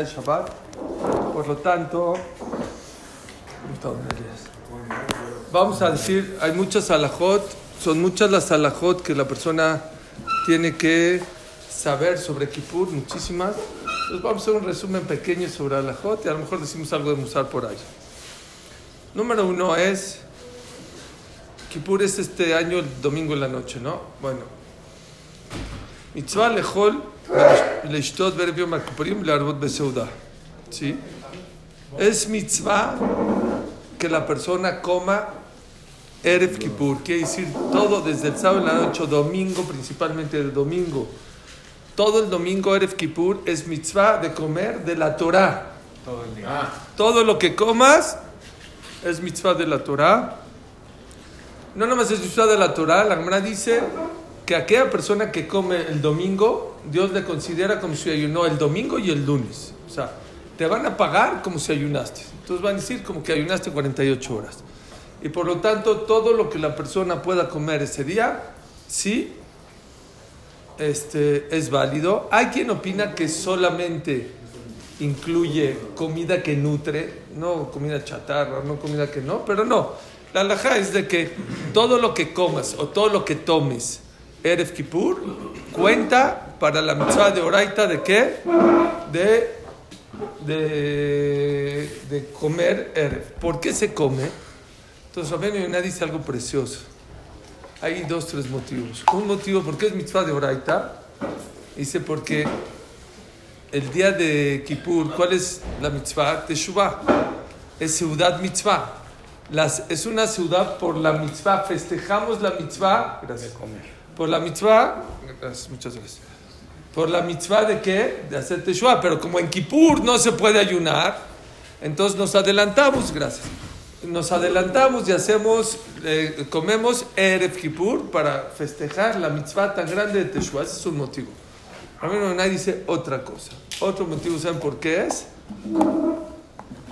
el Shabbat. Por lo tanto, vamos a decir, hay muchas alajot, son muchas las alajot que la persona tiene que saber sobre Kippur, muchísimas. Entonces vamos a hacer un resumen pequeño sobre alajot y a lo mejor decimos algo de Musar por ahí. Número uno es, Kippur es este año el domingo en la noche, ¿no? Bueno, Mitzvah lechol ¿Sí? Es mitzvah que la persona coma Erev Kippur, quiere decir todo desde el sábado en la noche, domingo, principalmente el domingo. Todo el domingo Erev Kippur es mitzvah de comer de la Torah. Todo el día. Todo lo que comas es mitzvah de la Torah. No nomás es mitzvah de la Torah, la Gemara dice que aquella persona que come el domingo, Dios le considera como si ayunó el domingo y el lunes. O sea, te van a pagar como si ayunaste. Entonces van a decir como que ayunaste 48 horas. Y por lo tanto, todo lo que la persona pueda comer ese día, sí, este, es válido. Hay quien opina que solamente incluye comida que nutre, no comida chatarra, no comida que no, pero no. La alhaja es de que todo lo que comas o todo lo que tomes Erev Kippur cuenta para la mitzvah de Oraita de qué? De, de, de comer Erev. ¿Por qué se come? Entonces Rabén Yonah dice algo precioso. Hay dos, tres motivos. Un motivo, ¿por qué es mitzvah de Oraita? Dice porque el día de Kippur, ¿cuál es la mitzvah? Teshuvah. Es ciudad mitzvah. Es una ciudad por la mitzvah. Festejamos la mitzvah. Gracias. Por la mitzvah. Muchas gracias. Por la mitzvah de qué? De hacer Teshuvah. Pero como en Kippur no se puede ayunar, entonces nos adelantamos. Gracias nos adelantamos y hacemos, eh, comemos Erev Kippur para festejar la mitzvah tan grande de Teshuvah. Ese es un motivo. A mí nadie dice otra cosa. Otro motivo, ¿saben por qué es?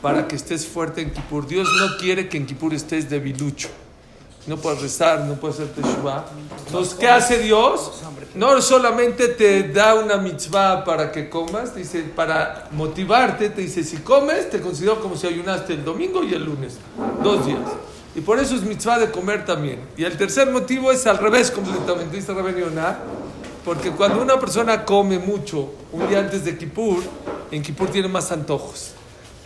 Para que estés fuerte en Kippur. Dios no quiere que en Kippur estés debilucho. No puedes rezar, no puedes hacer Teshuvah. Entonces, ¿qué hace Dios? No solamente te da una mitzvah para que comas, dice, para motivarte, te dice, si comes, te considero como si ayunaste el domingo y el lunes, dos días. Y por eso es mitzvah de comer también. Y el tercer motivo es al revés completamente, dice Rabén porque cuando una persona come mucho un día antes de Kippur, en Kippur tiene más antojos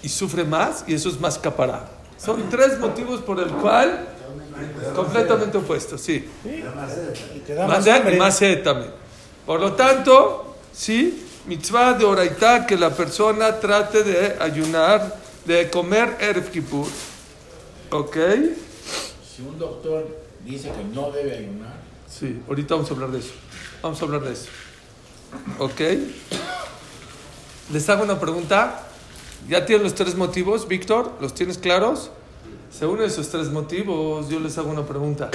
y sufre más y eso es más capará. Son tres motivos por el cual completamente opuestos, sí. Y te da más, también. Por lo tanto, sí, mitzvah de oraitá que la persona trate de ayunar, de comer Erev Kippur. ¿Ok? Si un doctor dice que no debe ayunar. Sí, ahorita vamos a hablar de eso. Vamos a hablar de eso. ¿Ok? Les hago una pregunta. ¿Ya tienen los tres motivos, Víctor? ¿Los tienes claros? Según esos tres motivos, yo les hago una pregunta.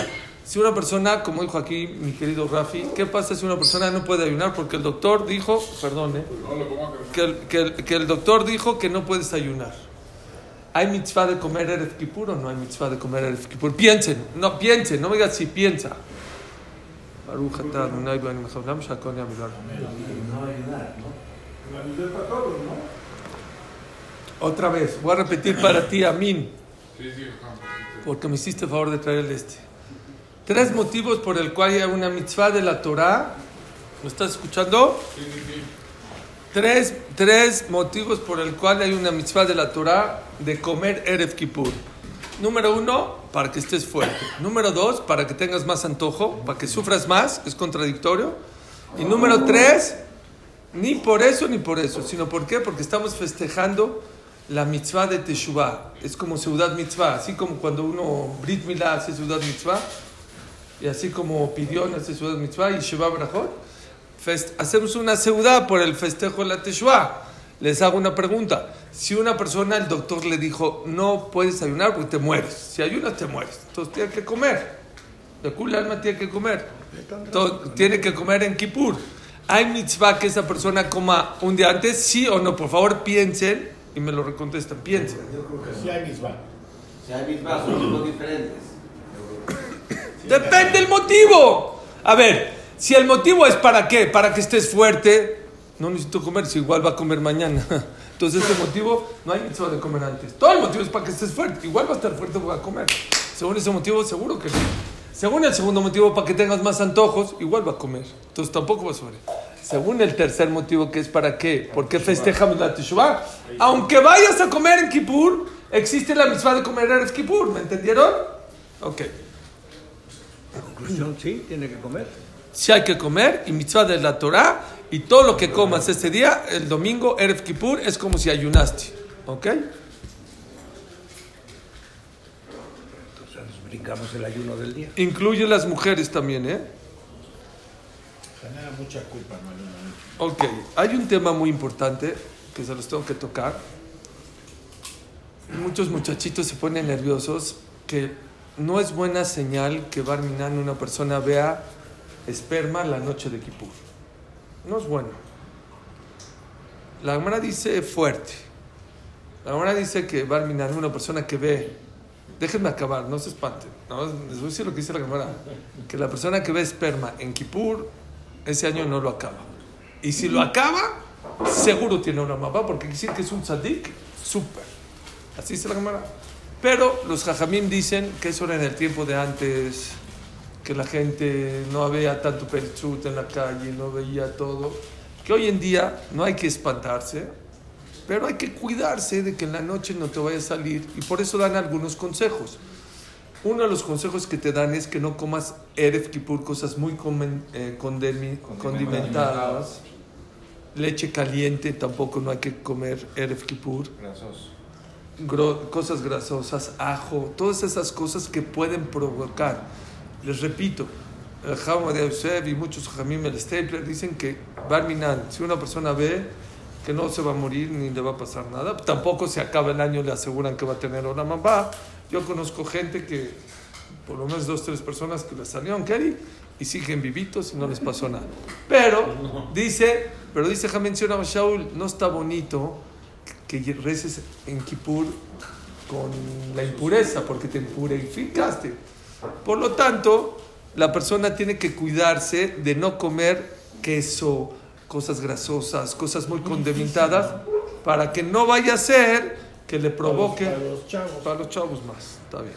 Si una persona, como dijo aquí mi querido Rafi, ¿qué pasa si una persona no puede ayunar? Porque el doctor dijo, perdón, ¿eh? que, el, que, que el doctor dijo que no puedes ayunar. ¿Hay mitzvah de comer Erev Kippur o no hay mitzvah de comer Erev Kippur? Piensen, no, piensen, no me digas si piensa. Otra vez, voy a repetir para ti, Amin. Porque me hiciste favor de traer el este. Tres motivos por el cual hay una mitzvah de la Torah. ¿Me estás escuchando? Sí, sí, sí. Tres, tres motivos por el cual hay una mitzvah de la Torah de comer Erev Kippur. Número uno, para que estés fuerte. Número dos, para que tengas más antojo, para que sufras más, es contradictorio. Y número tres, ni por eso ni por eso, sino ¿por qué? Porque estamos festejando la mitzvah de Teshuvah. Es como ciudad mitzvah, así como cuando uno Brit Milá hace ciudad mitzvah, y así como Pidión hace ciudad mitzvah y Sheva Brachot, hacemos una ciudad por el festejo de la Teshuvah. Les hago una pregunta. Si una persona, el doctor le dijo, no puedes ayunar porque te mueres. Si ayunas, te mueres. Entonces tiene que comer. De culo alma tiene que comer. Entonces, tiene que comer en Kippur. ¿Hay mitzvah que esa persona coma un día antes? Sí o no. Por favor, piensen y me lo recontestan. Piensen. Si hay mitzvah. Si hay mitzvah, son tipos diferentes. Depende del motivo. A ver, si el motivo es para qué, para que estés fuerte, no necesito comer, si igual va a comer mañana. Entonces, ese motivo, no hay mitzvah de comer antes. Todo el motivo es para que estés fuerte. Igual va a estar fuerte va a comer. Según ese motivo, seguro que sí. Según el segundo motivo, para que tengas más antojos, igual va a comer. Entonces, tampoco va a subir. Según el tercer motivo, que es para qué? ¿Por qué festejamos la Teshuvah? Aunque vayas a comer en Kippur, existe la mitzvah de comer en Kippur. ¿Me entendieron? Ok. Conclusión, sí, tiene que comer. Si hay que comer, y mitzvah de la Torah, y todo lo que comas ese día, el domingo, Erev Kippur, es como si ayunaste. ¿Ok? Entonces brincamos el ayuno del día. Incluye las mujeres también, ¿eh? Genera mucha culpa, no. Ok, hay un tema muy importante que se los tengo que tocar. Muchos muchachitos se ponen nerviosos que no es buena señal que Barminan, una persona, vea esperma la noche de Kippur. No es bueno. La Gemara dice fuerte. La Gemara dice que Barminan, una persona que ve, déjenme acabar, no se espanten. ¿no? Les voy a decir lo que dice la Gemara. Que la persona que ve esperma en Kippur, ese año no lo acaba. Y si lo acaba, seguro tiene una mamá, porque decir que es un tzadik, súper. Así dice la Gemara. Pero los jajamim dicen que eso era en el tiempo de antes, que la gente no veía tanto perichut en la calle, no veía todo. Que hoy en día no hay que espantarse, pero hay que cuidarse de que en la noche no te vaya a salir. Y por eso dan algunos consejos. Uno de los consejos que te dan es que no comas Erev Kippur, cosas muy comen- eh, condemi- condimentadas. Leche caliente tampoco no hay que comer Erev Kippur. Gro- cosas grasosas, ajo, todas esas cosas que pueden provocar. Les repito, el Jaume de Yosef y muchos Jamim el Stapler dicen que Barminan, si una persona ve que no se va a morir ni le va a pasar nada, tampoco se acaba el año le aseguran que va a tener una mamá. Yo conozco gente que, por lo menos dos, tres personas que le salieron Kerry y siguen vivitos y no les pasó nada. Pero dice, pero dice menciona Shaul, no está bonito que reces en Kippur con la impureza, porque te impurificaste. Por lo tanto, la persona tiene que cuidarse de no comer queso, cosas grasosas, cosas muy condimentadas, para que no vaya a ser que le provoque Para los chavos. para los chavos más. Está bien.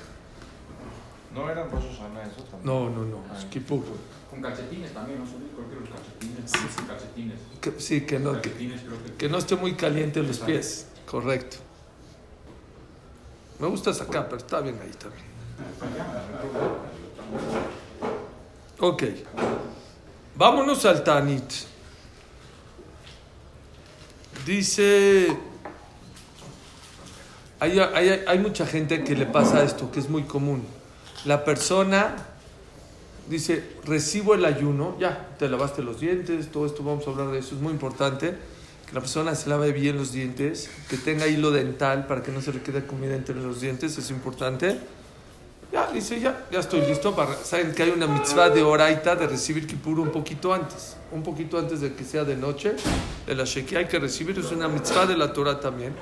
¿No eran Rosh Hashanah eso también? No, no, no. Es Kippur. Con calcetines también, ¿no? Creo que los calcetines. Sí, sí, calcetines. Que- sí, que no, que, Calcetines creo que... que no esté muy caliente los pies. Correcto. Me gusta acá, pero está bien ahí también. Ok. Vámonos al Tanit. Dice. Hay, hay- hay mucha gente que le pasa esto, que es muy común. La persona dice: Recibo el ayuno, ya, te lavaste los dientes, todo esto vamos a hablar de eso, es muy importante. Que la persona se lave bien los dientes, que tenga hilo dental para que no se le quede comida entre los dientes, es importante. Ya, dice, ya, ya estoy listo para... Saben que hay una mitzvah de oraita de recibir Kippur un poquito antes. Un poquito antes de que sea de noche. De la Shekia hay que recibir. Es una mitzvah de la Torah también.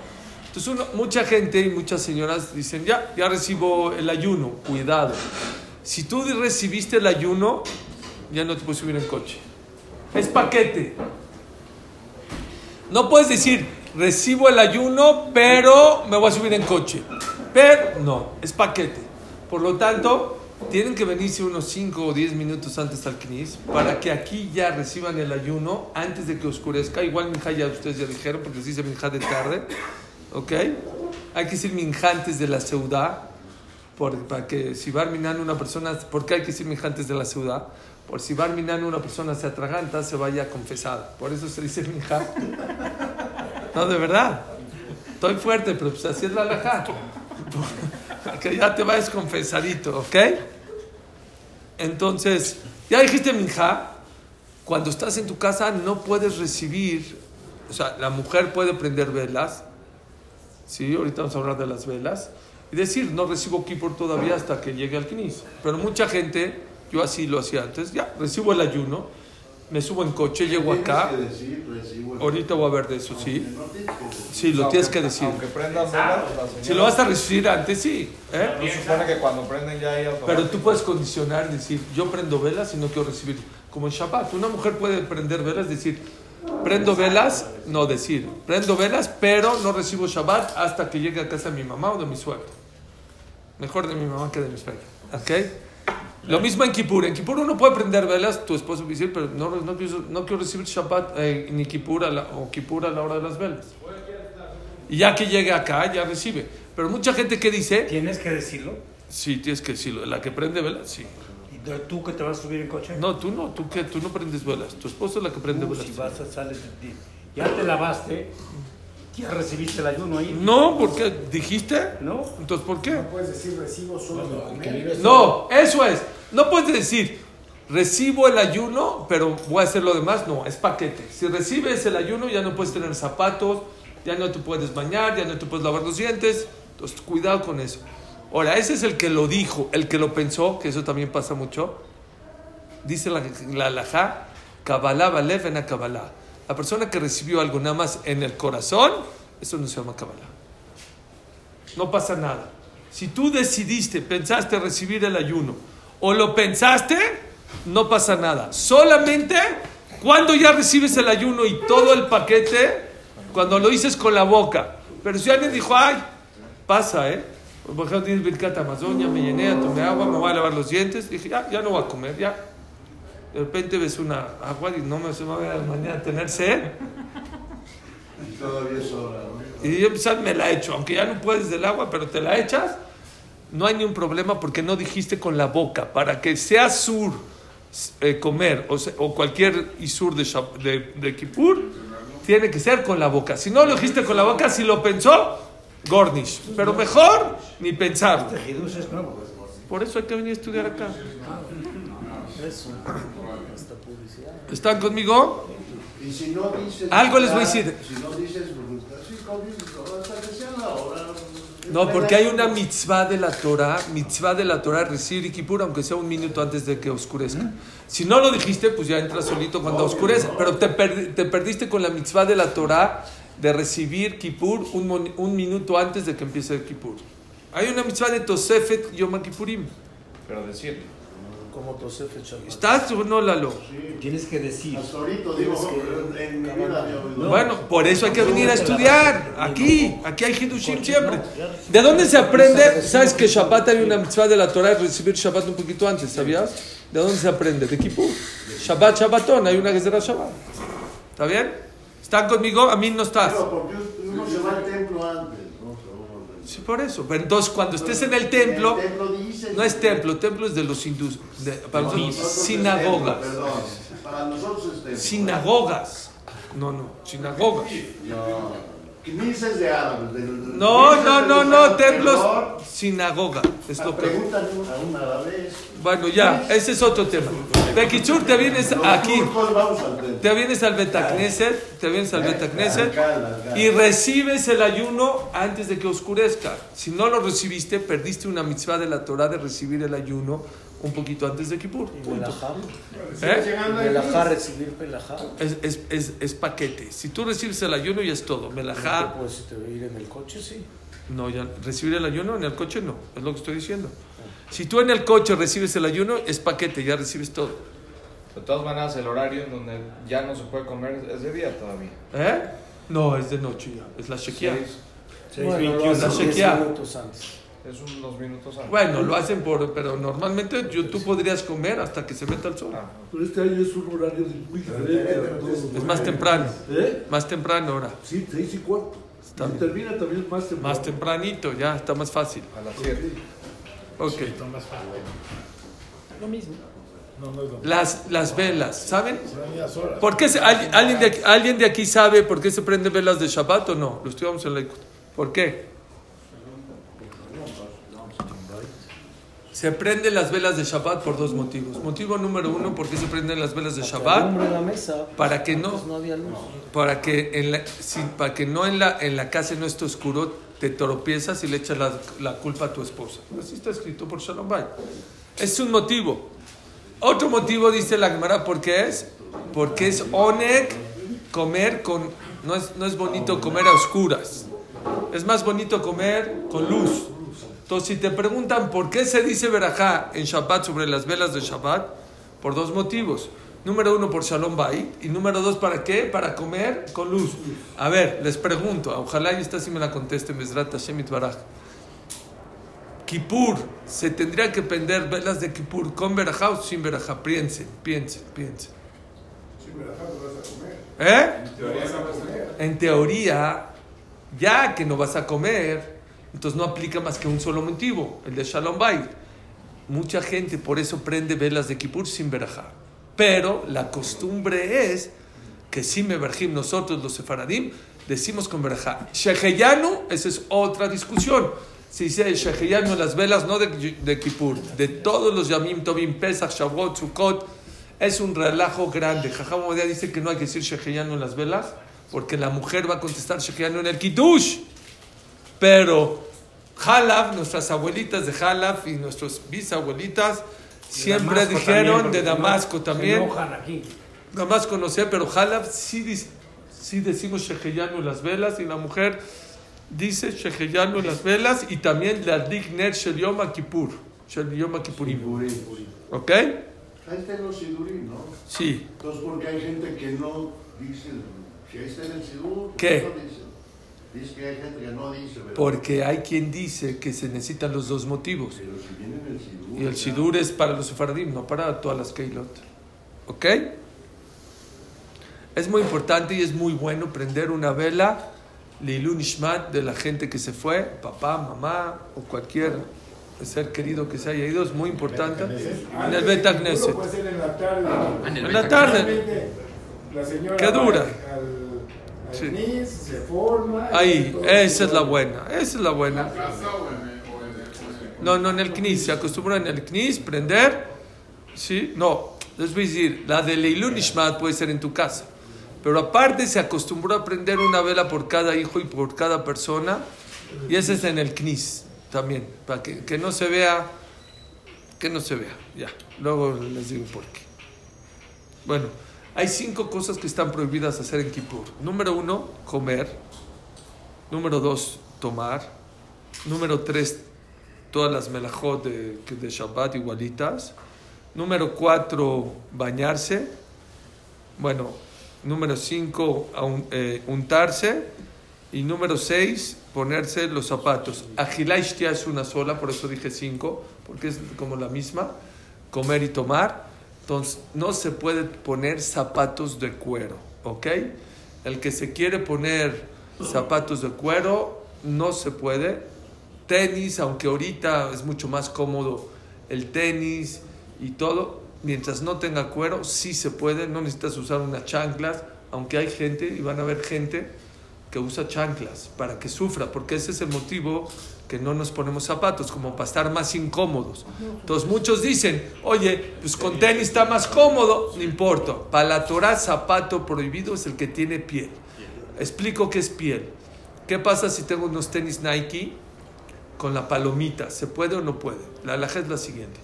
Entonces mucha gente y muchas señoras dicen, ya, ya recibo el ayuno. Cuidado. Si tú recibiste el ayuno, ya no te puedes subir en coche. Es paquete. No puedes decir, recibo el ayuno, pero me voy a subir en coche. Pero no, es paquete. Por lo tanto, tienen que venirse unos 5 o 10 minutos antes al CNIS para que aquí ya reciban el ayuno antes de que oscurezca. Igual minja ya ustedes ya dijeron, porque se dice minja de tarde. ¿Ok? Hay que decir minja antes de la ciudad. Por, para que si va minando una persona, ¿por qué hay que decir minja antes de la ciudad? Por si va minando una persona se atraganta, se vaya confesada. Por eso se dice minja. No, de verdad. Estoy fuerte, pero pues así es la alajá. Que ya te vayas confesadito, ¿ok? Entonces, ya dijiste minja. Cuando estás en tu casa no puedes recibir, o sea, la mujer puede prender velas. Sí, ahorita vamos a hablar de las velas. Y decir, no recibo Kippur todavía hasta que llegue al Knis. Pero mucha gente, yo así lo hacía antes, ya, recibo el ayuno, me subo en coche, llego acá. Que decir, recibo el- Ahorita voy a ver de eso, sí. Sí, lo tienes que decir. Aunque prendan velas, la señora- Si lo vas a recibir antes, sí. ¿eh? No se supone que cuando prenden ya Pero tú puedes condicionar, decir, yo prendo velas y no quiero recibir. Como en Shabbat, una mujer puede prender velas, decir, Prendo velas, no decir, prendo velas, pero no recibo Shabbat hasta que llegue a casa de mi mamá o de mi suegra. Mejor de mi mamá que de mi suegra. ¿Ok? Lo mismo en Kippur. En Kippur uno puede prender velas, tu esposo dice, pero no, no, quiero, no quiero recibir Shabbat eh, ni Kippur a la, o Kippur a la hora de las velas. Y ya que llegue acá, ya recibe. Pero mucha gente que dice, ¿Tienes que decirlo? sí, tienes que decirlo, la que prende velas, sí. ¿Y tú que te vas a subir en coche? No, tú no, tú, que, tú no prendes velas, tu esposo es la que prende Tú, velas. si vas a sales de ti. Ya te lavaste, ya recibiste el ayuno ahí. No, porque dijiste, ¿No? entonces ¿por qué? Puedes decir recibo solo vive No, eso es. No puedes decir, recibo el ayuno, pero voy a hacer lo demás. No, es paquete. Si recibes el ayuno, ya no puedes tener zapatos, ya no te puedes bañar, ya no te puedes lavar los dientes. Entonces, cuidado con eso. Ahora, ese es el que lo dijo, el que lo pensó, que eso también pasa mucho. Dice la, la alajá, Kabbalah Balev en Kabbalah. La persona que recibió algo nada más en el corazón, eso no se llama Kabbalah. No pasa nada. Si tú decidiste, pensaste recibir el ayuno o lo pensaste, no pasa nada. Solamente cuando ya recibes el ayuno y todo el paquete, cuando lo dices con la boca. Pero si alguien dijo, ay, pasa, ¿eh? Por ejemplo, tienes Birkat Amazon, ya me llené, tomé agua, me voy a lavar los dientes. Dije, ya, ya no voy a comer, ya. De repente ves una agua y no me se me va a mañana tener sed. Y todavía es hora, ¿no? Y yo empezar, me la echo, aunque ya no puedes del agua, pero te la echas, no hay ni un problema porque no dijiste con la boca. Para que sea sur eh, comer o, se- o cualquier isur de, de, de Kippur, tiene que ser con la boca. Si no lo dijiste con la boca, si lo pensó, gornish. Pero mejor ni pensarlo. Este Hidush es nuevo. Por eso hay que venir a estudiar acá. ¿Están conmigo? Y si no dices. Algo les voy a decir. No porque hay una mitzvah de la Torah, mitzvah de la Torah, recibir Kippur, aunque sea un minuto antes de que oscurezca. Si no lo dijiste, pues ya entras solito cuando oscurece. Pero te, perdi- te perdiste con la mitzvah de la Torah de recibir Kippur un, mon- un minuto antes de que empiece el Kippur. Hay una mitzvah de Tosefet Yom Kippurim. Pero decir, Como Tosefet Shabbat. ¿Estás o no, Lalo? Tienes que decir. Hasta ahorita, digo, en mi vida oído. Bueno, por eso hay que venir a estudiar. Aquí, aquí hay Hidushim siempre. ¿De dónde se aprende? ¿Sabes que Shabbat hay una mitzvah de la Torah de recibir Shabbat un poquito antes? ¿Sabías? ¿De dónde se aprende? De Kippur. Shabbat, Shabbatón, hay una que será Shabbat. ¿Está bien? ¿Están conmigo? A mí no estás. Pero porque uno se va al templo antes, ¿no? Sí, por eso. Pero entonces, cuando estés en el templo, El templo dice. no es templo, templo es de los hindús. de- para nosotros, Nosotros es sinagogas. templo, Perdón. Para nosotros es templo. Sinagogas. No, no, sinagogas. No. De árabes. No, no, no, no, templos, sinagoga. Es lo que... Preguntan a un árabe. Bueno, ya, ese es otro tema. Bekichur, te vienes aquí, te vienes al Betacneset, te vienes al Betacneset y recibes el ayuno antes de que oscurezca. Si no lo recibiste, perdiste una mitzvah de la Torah de recibir el ayuno un poquito antes de Kippur. Y. ¿Eh? Melajá, recibir. Es, es, es, es paquete. Si tú recibes el ayuno, ya es todo. Melajá, te puedes te ir en el coche, sí. no, ya, recibir el ayuno en el coche no, es lo que estoy diciendo. Si tú en el coche recibes el ayuno, es paquete, ya recibes todo. de todas maneras, el horario en donde ya no se puede comer es de día todavía. ¿Eh? No, es de noche ya, es la shekia. Seis. Bueno, lo la minutos antes. Es unos minutos antes. Bueno, lo hacen por, pero normalmente yo- tú podrías comer hasta que se meta el sol. Ah, Pero este año es un horario muy diferente. Es más temprano, ¿Eh? más temprano ahora, Sí, seis y cuarto. Está y termina también más temprano. más tempranito, ya está más fácil. a las 7. Ok. Lo mismo. No, no, no. Las, las velas, ¿saben? ¿Por qué se- al- alguien, de aquí, ¿Alguien de aquí sabe por qué se prenden velas de Shabbat o no? Lo estudiamos en la ¿Por qué? Se prenden las velas de Shabbat por dos motivos. Motivo número uno, ¿por qué se prenden las velas de Shabbat? Para que no, luz. para que en la, si- para que no en la, en la casa no esté oscuro, te tropiezas y le echas la, la culpa a tu esposa. Así está escrito por Shalom Bay. Es un motivo. Otro motivo dice la Gemara, ¿por qué es? Porque es oneg comer con... No es, no es bonito comer a oscuras. Es más bonito comer con luz. Entonces, si te preguntan por qué se dice verajá en Shabbat sobre las velas de Shabbat, por dos motivos. Número uno, por Shalom Bait. Y número dos, ¿para qué? Para comer con luz. A ver, les pregunto. Ojalá y esta sí me la conteste. Mesrat Hashem Itbaraj. Kippur, ¿se tendría que prender velas de Kippur con verajá o sin verajá? Piensen, piensen, piensen. Acá no vas a comer. ¿Eh? En teoría, ya que no vas a comer, entonces no aplica más que un solo motivo, el de Shalom Bait. Mucha gente por eso prende velas de Kippur sin verajá. Pero la costumbre es que si me verjim nosotros los sefaradim, decimos con verajá. Sheheyanu, esa es otra discusión. Si dice Sheheyanu las velas, no de, de Kippur, de todos los Yamim Tovim, Pesach, Shavuot, Sukkot, es un relajo grande. Jajam dice que no hay que decir Sheheyanu las velas, porque la mujer va a contestar Sheheyanu en el Kiddush. Pero Halaf, nuestras abuelitas de Halaf y nuestras bisabuelitas, siempre Damasco dijeron también, de Damasco se también. enojan aquí. Damasco no sé, pero Halaf sí, sí decimos Sheheyanu en las velas y la mujer dice Sheheyanu en las velas y también la Digner Shel Yom Kippur. Shel Yom. ¿Ok? Ahí está en los sidurín, ¿no? Sí. Entonces, porque hay gente que no dice, si ahí está en el sidur, ¿por ¿Qué? no dice? Dice que hay gente que no dice, pero, Porque hay quien dice que se necesitan los dos motivos. pero si viene en el sidur. Y el ya- Sidur es para los sefardim, no para todas las Keilot. ¿Ok? Es muy importante y es muy bueno prender una vela Lilun Ishmat de la gente que se fue, papá, mamá o cualquier ser querido que se haya ido, es muy importante. En el Bet Knesset. Puede ser en la tarde. En la tarde. Realmente, La señora ¿Qué dura? Sí. NIS, se forma. Ahí, esa es la buena, esa es la buena. casa o en el, o en el- No, no en el CNIS, se acostumbra en el CNIS prender, ¿sí? No, les voy a decir, la de Leilun Ishmat puede ser en tu casa, pero aparte se acostumbró a prender una vela por cada hijo y por cada persona, y ese es en el CNIS también, para que, que no se vea, que no se vea, ya, luego les digo por qué. Bueno, hay cinco cosas que están prohibidas hacer en Kippur. Número uno, comer. Número dos, tomar. Número tres, todas las melajot de, de Shabbat igualitas. Número cuatro, bañarse. Bueno, número cinco, eh, untarse. Y número seis, ponerse los zapatos. Agilaishtia es una sola, por eso dije cinco, porque es como la misma. Comer y tomar. Entonces, no se puede poner zapatos de cuero, ¿ok? El que se quiere poner zapatos de cuero, no se puede tenis, aunque ahorita es mucho más cómodo el tenis y todo, mientras no tenga cuero, sí se puede, no necesitas usar unas chanclas, aunque hay gente, y van a ver gente que usa chanclas para que sufra, porque ese es el motivo que no nos ponemos zapatos, como para estar más incómodos. Entonces muchos dicen, oye, pues con tenis está más cómodo, no importa. Para la Torah, zapato prohibido es el que tiene piel. Explico qué es piel. ¿Qué pasa si tengo unos tenis Nike con la palomita? ¿Se puede o no puede? La alhaja es la siguiente.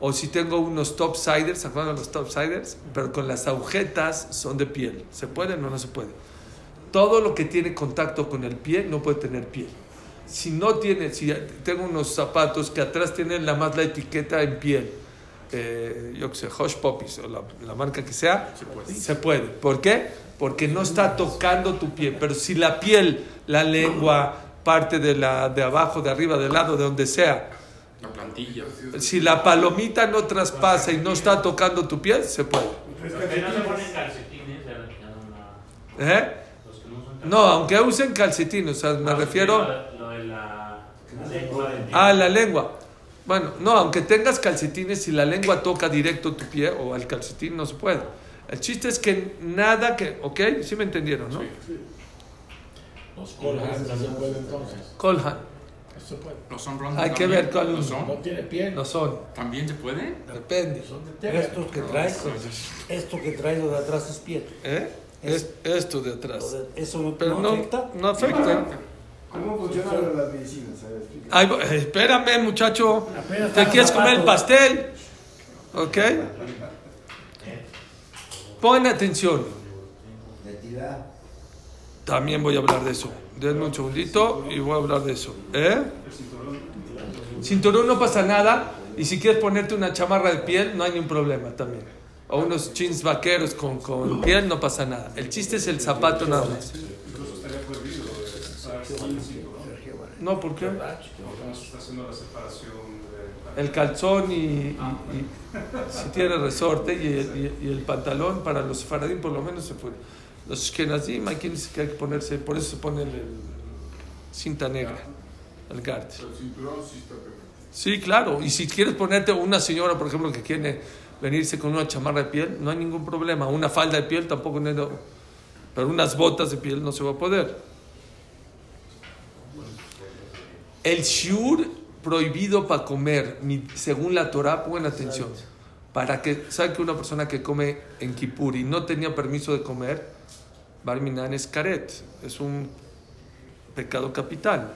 O si tengo unos topsiders, ¿se acuerdan de los topsiders? Pero con las agujetas son de piel. ¿Se puede o no, no se puede? Todo lo que tiene contacto con el pie no puede tener piel. Si no tiene, si tengo unos zapatos que atrás tienen la más la etiqueta en piel, eh, yo que sé, Hush Puppies o la, la marca que sea, se puede. ¿Por qué? Porque no está tocando tu piel. Pero si la piel, la lengua, parte de, la, de abajo, de arriba, del lado, de donde sea, La plantilla. si la palomita no traspasa y no está tocando tu piel, se puede. Se ¿Eh? No, aunque usen calcetines, o sea, me Ah, refiero... Lo, de la, la lengua del Ah, la lengua. Bueno, no, aunque tengas calcetines, si la lengua toca directo tu pie o al calcetín, no se puede. El chiste es que nada que. ¿Ok? Sí me entendieron, ¿no? Los no se puede entonces. Colhan. Se puede. Los son Hay que ver cuál ¿Los son? No tiene piel. No son. ¿También se puede? Depende. Son de tela. Esto que traes, esto que traes lo de atrás es piel. ¿Eh? Es esto de atrás. de- Eso no, Pero no no, afecta. no afecta. ¿Cómo funcionan las medicinas? Ay, espérame, muchacho. ¿Te quieres comer el pastel? ¿Ok? Pon atención. También voy a hablar de eso. Denme un segundito y voy a hablar de eso. ¿Eh? Cinturón no pasa nada. Y si quieres ponerte una chamarra de piel, no hay ningún problema también. o unos jeans vaqueros con, con piel, no pasa nada. El chiste es el zapato nada más. Incluso estaría prohibido usar sin cinturón. No, ¿por qué? Está haciendo la separación. El calzón y, y- y- si tiene resorte y el, y- y el pantalón para los faradín por lo menos se puede. Los Ashkenazim hay quien dice que hay que ponerse, por eso se pone el, cinta negra, el gart. Sí claro. Y si quieres ponerte una señora, por ejemplo, que quiere venirse con una chamarra de piel, no hay ningún problema. Una falda de piel tampoco, pero unas botas de piel no se va a poder. El shiur prohibido para comer, según la Torah, pongan atención. Para que, ¿saben que una persona que come en Kippur y no tenía permiso de comer, Barminan es karet, es un pecado capital.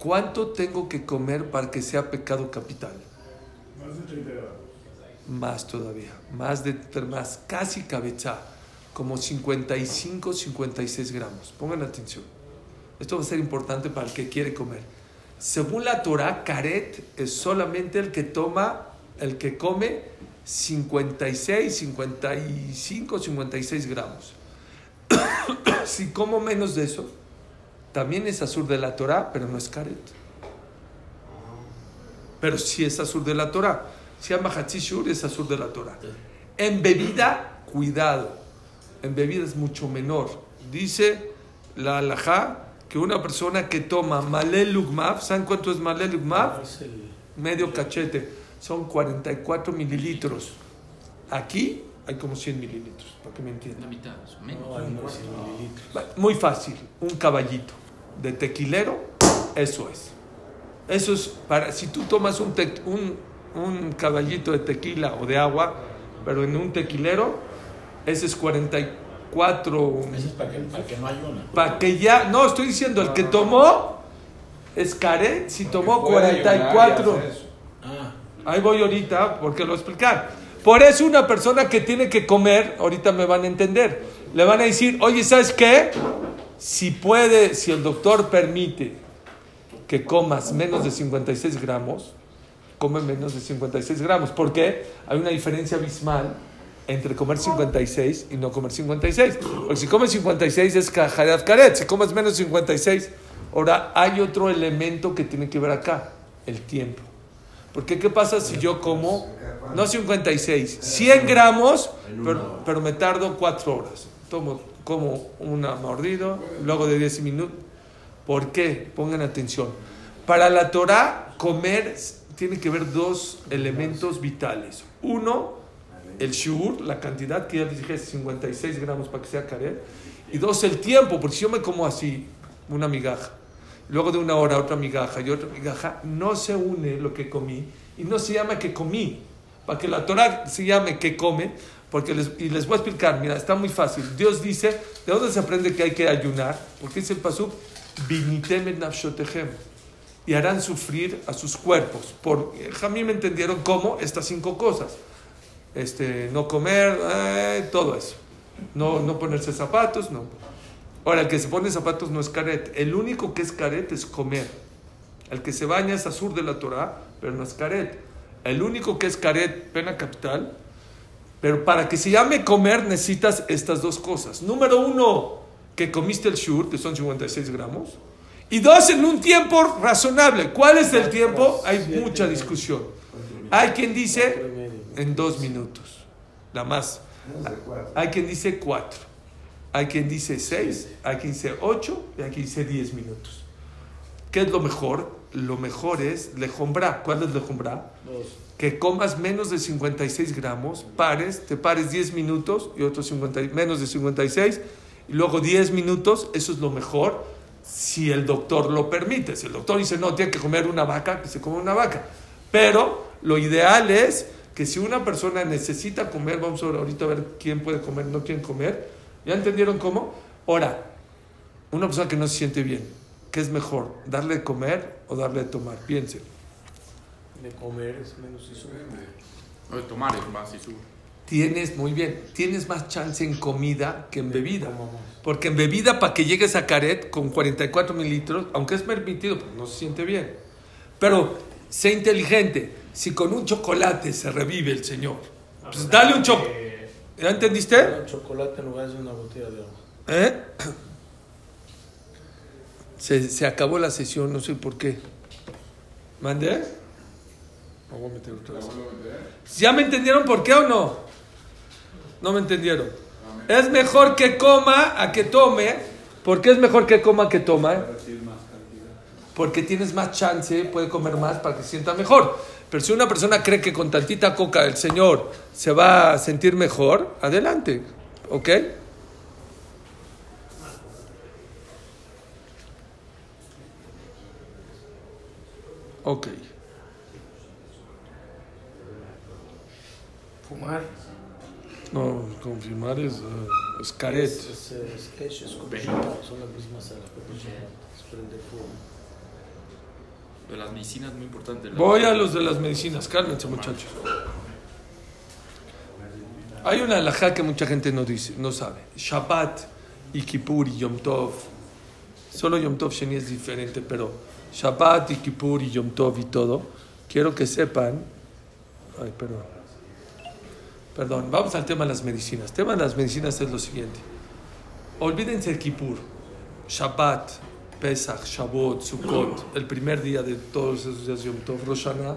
¿Cuánto tengo que comer para que sea pecado capital? Más de 30 grados. Más todavía, más de más, casi cabeza, como 55, 56 gramos. Pongan atención. Esto va a ser importante para el que quiere comer. Según la Torah, caret es solamente el que toma, el que come 56, 55, 56 gramos. si como menos de eso, también es azul de la Torah, pero no es caret. Pero sí es azul de la Torah. Se llama Hatzishur, es azul de la Torah. En bebida, cuidado. En bebida es mucho menor. Dice la alajá que una persona que toma Malel Lugmav, ¿saben cuánto es Malel Lugmav? Es el- Medio cachete. Son 44 mililitros. Aquí hay como 100 mililitros, para que me entiendan. La mitad, menos. no, hay unos 100 mililitros. Muy fácil, un caballito de tequilero, eso es. Eso es para, si tú tomas un, te- un, un caballito de tequila o de agua, pero en un tequilero, ese es 44. Eso es para que, para que no haya una. Para que ya, no, estoy diciendo, el que tomó es caret, si tomó Puede ayunar y 44. hacer eso. Ah, Ahí voy ahorita porque lo voy a explicar. Por eso una persona que tiene que comer, ahorita me van a entender, le van a decir, oye, ¿sabes qué? Si puede, si el doctor permite que comas menos de 56 gramos, come menos de 56 gramos. ¿Por qué? Hay una diferencia abismal entre comer 56 y no comer 56. Porque si comes 56 es cajarat caret, si comes menos de 56. Ahora, hay otro elemento que tiene que ver acá, el tiempo. Porque ¿qué pasa si yo como, no 56, 100 gramos, pero, pero me tardo 4 horas? Tomo, como una mordido, luego de 10 minutos. ¿Por qué? Pongan atención. Para la Torah, comer tiene que ver dos elementos vitales. Uno, el shur, la cantidad que ya les dije, es 56 gramos para que sea caret. Y dos, el tiempo, porque si yo me como así, una migaja, luego de una hora otra migaja y otra migaja, no se une lo que comí y no se llama que comí. Para que la Torah se llame que come, porque y les voy a explicar, mira, está muy fácil. Dios dice, ¿de dónde se aprende que hay que ayunar? Porque dice el pasuk, y harán sufrir a sus cuerpos. Por, a mí me entendieron cómo estas cinco cosas. Este, no comer, eh, todo eso. No, no ponerse zapatos, no. Ahora, el que se pone zapatos no es caret. El único que es caret es comer. El que se baña es azur de la Torah, pero no es caret. El único que es caret, pena capital. Pero para que se llame comer necesitas estas dos cosas. Número uno, que comiste el shur, que son 56 gramos. Y dos, en un tiempo razonable. ¿Cuál es el tiempo? Hay mucha discusión. Hay quien dice en dos minutos, la más. Hay quien dice cuatro. Hay quien dice seis. Hay quien dice ocho. Y hay quien dice diez minutos. ¿Qué es lo mejor? Lo mejor es lejombra. ¿Cuál es lejombra? Que comas menos de 56 gramos, pares, te pares 10 minutos y otros 50, menos de 56, y luego 10 minutos, eso es lo mejor si el doctor lo permite. Si el doctor dice, no, tiene que comer una vaca, que se come una vaca. Pero lo ideal es que si una persona necesita comer, vamos a ver ahorita a ver quién puede comer, no quién comer. ¿Ya entendieron cómo? Ahora, una persona que no se siente bien, ¿qué es mejor? ¿Darle de comer o darle de tomar? Piensen. De comer es menos eso. O de tomar es más y sube. Tienes, muy bien, tienes más chance en comida que en bebida. Porque en bebida, para que llegues a caret con 44 mililitros, aunque es permitido, pues no se siente bien. Pero sé inteligente. Si con un chocolate se revive el Señor Pues dale un choco. ¿Ya entendiste? Un chocolate en lugar de una botella de agua. ¿Eh? Se, se acabó la sesión, no sé por qué. ¿Mandé? No voy a meter otra vez. ¿Ya me entendieron por qué o no? No me entendieron. Es mejor que coma a que tome. ¿Por qué es mejor que coma que toma? Porque tienes más chance, puede comer más para que se sienta mejor. Pero si una persona cree que con tantita coca el Señor se va a sentir mejor, adelante. ¿Ok? Ok. Fumar. No, confirmar es, eh, es caret. Es, es, es, es, son las mismas prender fuego. De las medicinas muy importante. Voy a los de las medicinas, cálmense muchachos. Hay una alajá que mucha gente no dice, no sabe. Shabbat y Kippur y Yom Tov. Solo Yom Tov Sheni es diferente, pero Shabbat y Kippur y Yom Tov y todo. Quiero que sepan. Ay, perdón. Perdón, vamos al tema de las medicinas. El tema de las medicinas es lo siguiente. Olvídense el Kippur, Shabbat, Pesach, Shavuot, Sukkot, el primer día de todos esos días Yom Tov, Rosh Hashanah.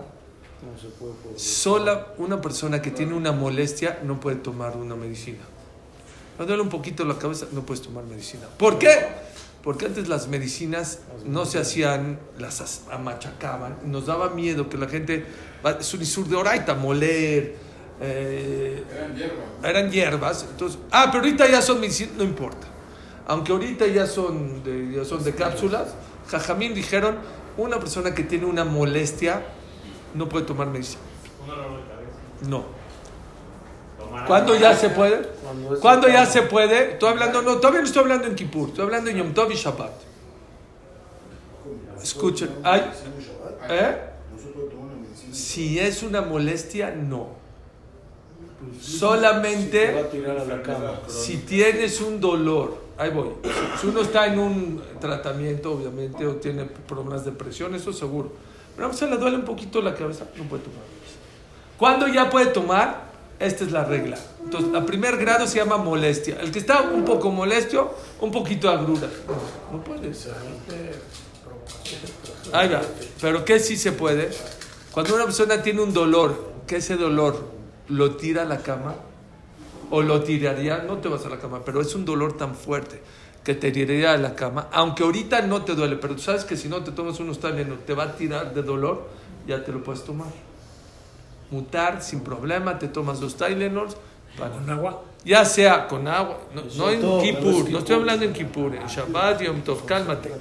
Sola una persona que tiene una molestia no puede tomar una medicina. No duele un poquito la cabeza, no puedes tomar medicina. ¿Por qué? Porque antes las medicinas no se hacían, las as- machacaban, y nos daba miedo que la gente, va- es un isur de oraita, moler, eh, Eran hierbas. eran hierbas. Entonces, ah, pero ahorita ya son medicinas, no importa. Aunque ahorita ya son de, ya son de cápsulas, Jajamín dijeron, una persona que tiene una molestia no puede tomar medicina. No. ¿Cuándo ya se puede? ¿Cuándo ya se puede? Estoy hablando, no, todavía no estoy hablando en Kippur, estoy hablando en Yom Tov y Shabbat. Escuchen, hay, ¿eh? Si es una molestia, no. Va Solamente si tienes un dolor, ahí voy. Si uno está en un tratamiento, obviamente, o tiene problemas de presión, eso seguro. Pero a le duele un poquito la cabeza, no puede tomar. ¿Cuándo ya puede tomar? Esta es la regla. Entonces, la primer grado se llama molestia. El que está un poco molesto, un poquito agrura. No, no puede. Ahí va. Pero ¿qué sí se puede? Cuando una persona tiene un dolor, que ese dolor lo tira a la cama, o lo tiraría, no te vas a la cama, pero es un dolor tan fuerte que te tiraría a la cama, aunque ahorita no te duele, pero tú sabes que si no te tomas unos Tylenol, te va a tirar de dolor, ya te lo puedes tomar. Mutar sin problema, te tomas los Tylenols, para- Con agua. ya sea con agua, no, no en Todo, Kippur, no es no estoy hablando en Kippur, en Shabbat, Yom Tov, cálmate,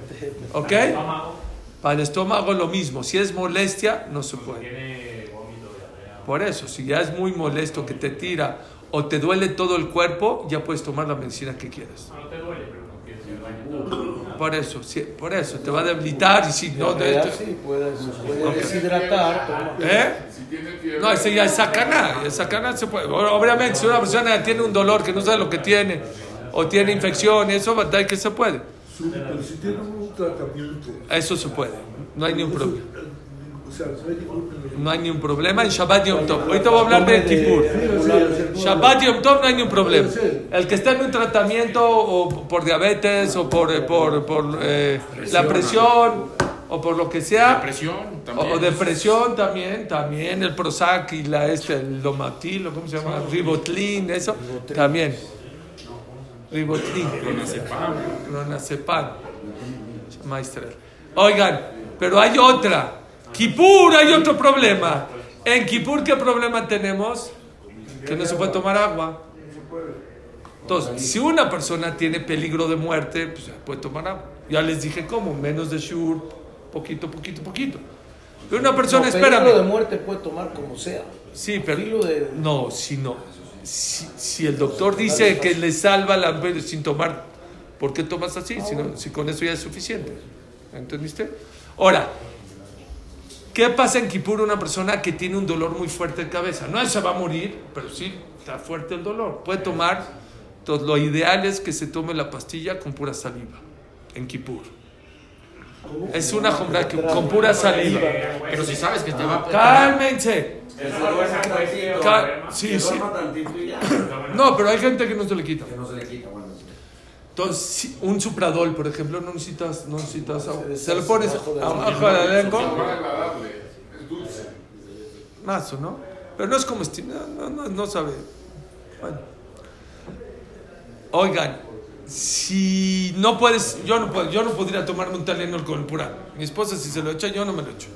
¿ok? Estómago. Para el estómago lo mismo, si es molestia, no se puede. Tiene vómito, diarrea. Por eso, si ya es muy molesto que te tira o te duele todo el cuerpo, ya puedes tomar la medicina que quieras. No, no te duele, pero no quieres ir al baño todo. Por eso, sí, por eso, te va a debilitar y si no, de Ya, esto- sí, puede, puede deshidratar. ¿Eh? Si tiene fiebre. No, ese ya es sacana, es sacana se puede. Obviamente, si una persona tiene un dolor que no sabe lo que tiene, o tiene infección, eso, ¿verdad que se puede? Sí, pero si tiene un tratamiento. Eso se puede, no hay ni un problema. No hay ningún problema. No hay ni un problema en Shabbat Yom Tov. Ahorita voy a hablar de Kippur. Shabbat Yom Tov no hay ni un problema. El que está en un tratamiento o por diabetes o por, eh, por, por eh, la presión o por lo que sea. Depresión O, también. o depresión también, también el Prozac y la este, el Lomatil, o ¿cómo se llama? Ribotlin, eso también. Ribotlin. Clonazepam. Clonazepam. Maestra. Oigan, pero hay otra. Kipur hay otro problema. En Kipur, ¿qué problema tenemos? Que no se puede tomar agua. Entonces, si una persona tiene peligro de muerte, pues puede tomar agua. Ya les dije cómo, menos de shur, poquito, poquito, poquito. Pero una persona, No, peligro de muerte puede tomar como sea. Sí, pero de- no, si no. Si, si el doctor dice que le salva la sin tomar, ¿por qué tomas así? Si, no- si con eso ya es suficiente. ¿Entendiste? Ahora, ¿qué pasa en Kipur una persona que tiene un dolor muy fuerte de cabeza? No se va a morir, pero sí está fuerte el dolor. Puede tomar, entonces lo ideal es que se tome la pastilla con pura saliva en Kipur. Es una jombra que, con pura saliva. Pero si sabes que te va a... ¡Cálmense! Ca- problema. sí, sí. No, pero hay gente que no se le quita. Que no se le quita. Entonces, un supradol, por ejemplo, no necesitas, no necesitas agua. Se Se lo pones desabajo de la abajo de la Es lengua, agradable, es dulce. mazo, ¿no? Pero no es como no, no, no, no sabe. Bueno. Oigan, si no puedes, yo no puedo, yo no podría tomarme un Tylenol con el pura. Mi esposa si se lo echa, yo no me lo echo.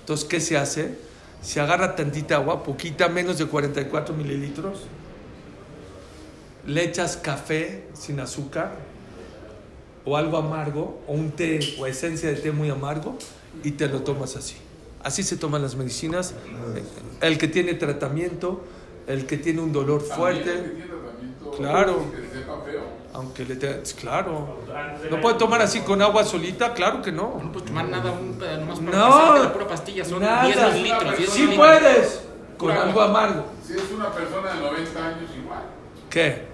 Entonces, ¿qué se hace? Se agarra tantita agua, poquita, menos de 44 mililitros. Le echas café sin azúcar o algo amargo, o un té o esencia de té muy amargo, y te lo tomas así. Así se toman las medicinas. El que tiene tratamiento, el que tiene un dolor fuerte, tratamiento, Claro. Aunque le te... Claro. ¿No puede tomar así con agua solita? Claro que no. No puedes tomar nada, un peda- nomás para No. pasarte la pura pastilla, son Nada. 10 mililitros. 10 Sí puedes. Con algo amargo. Si es una persona de 90 años, igual. ¿Qué?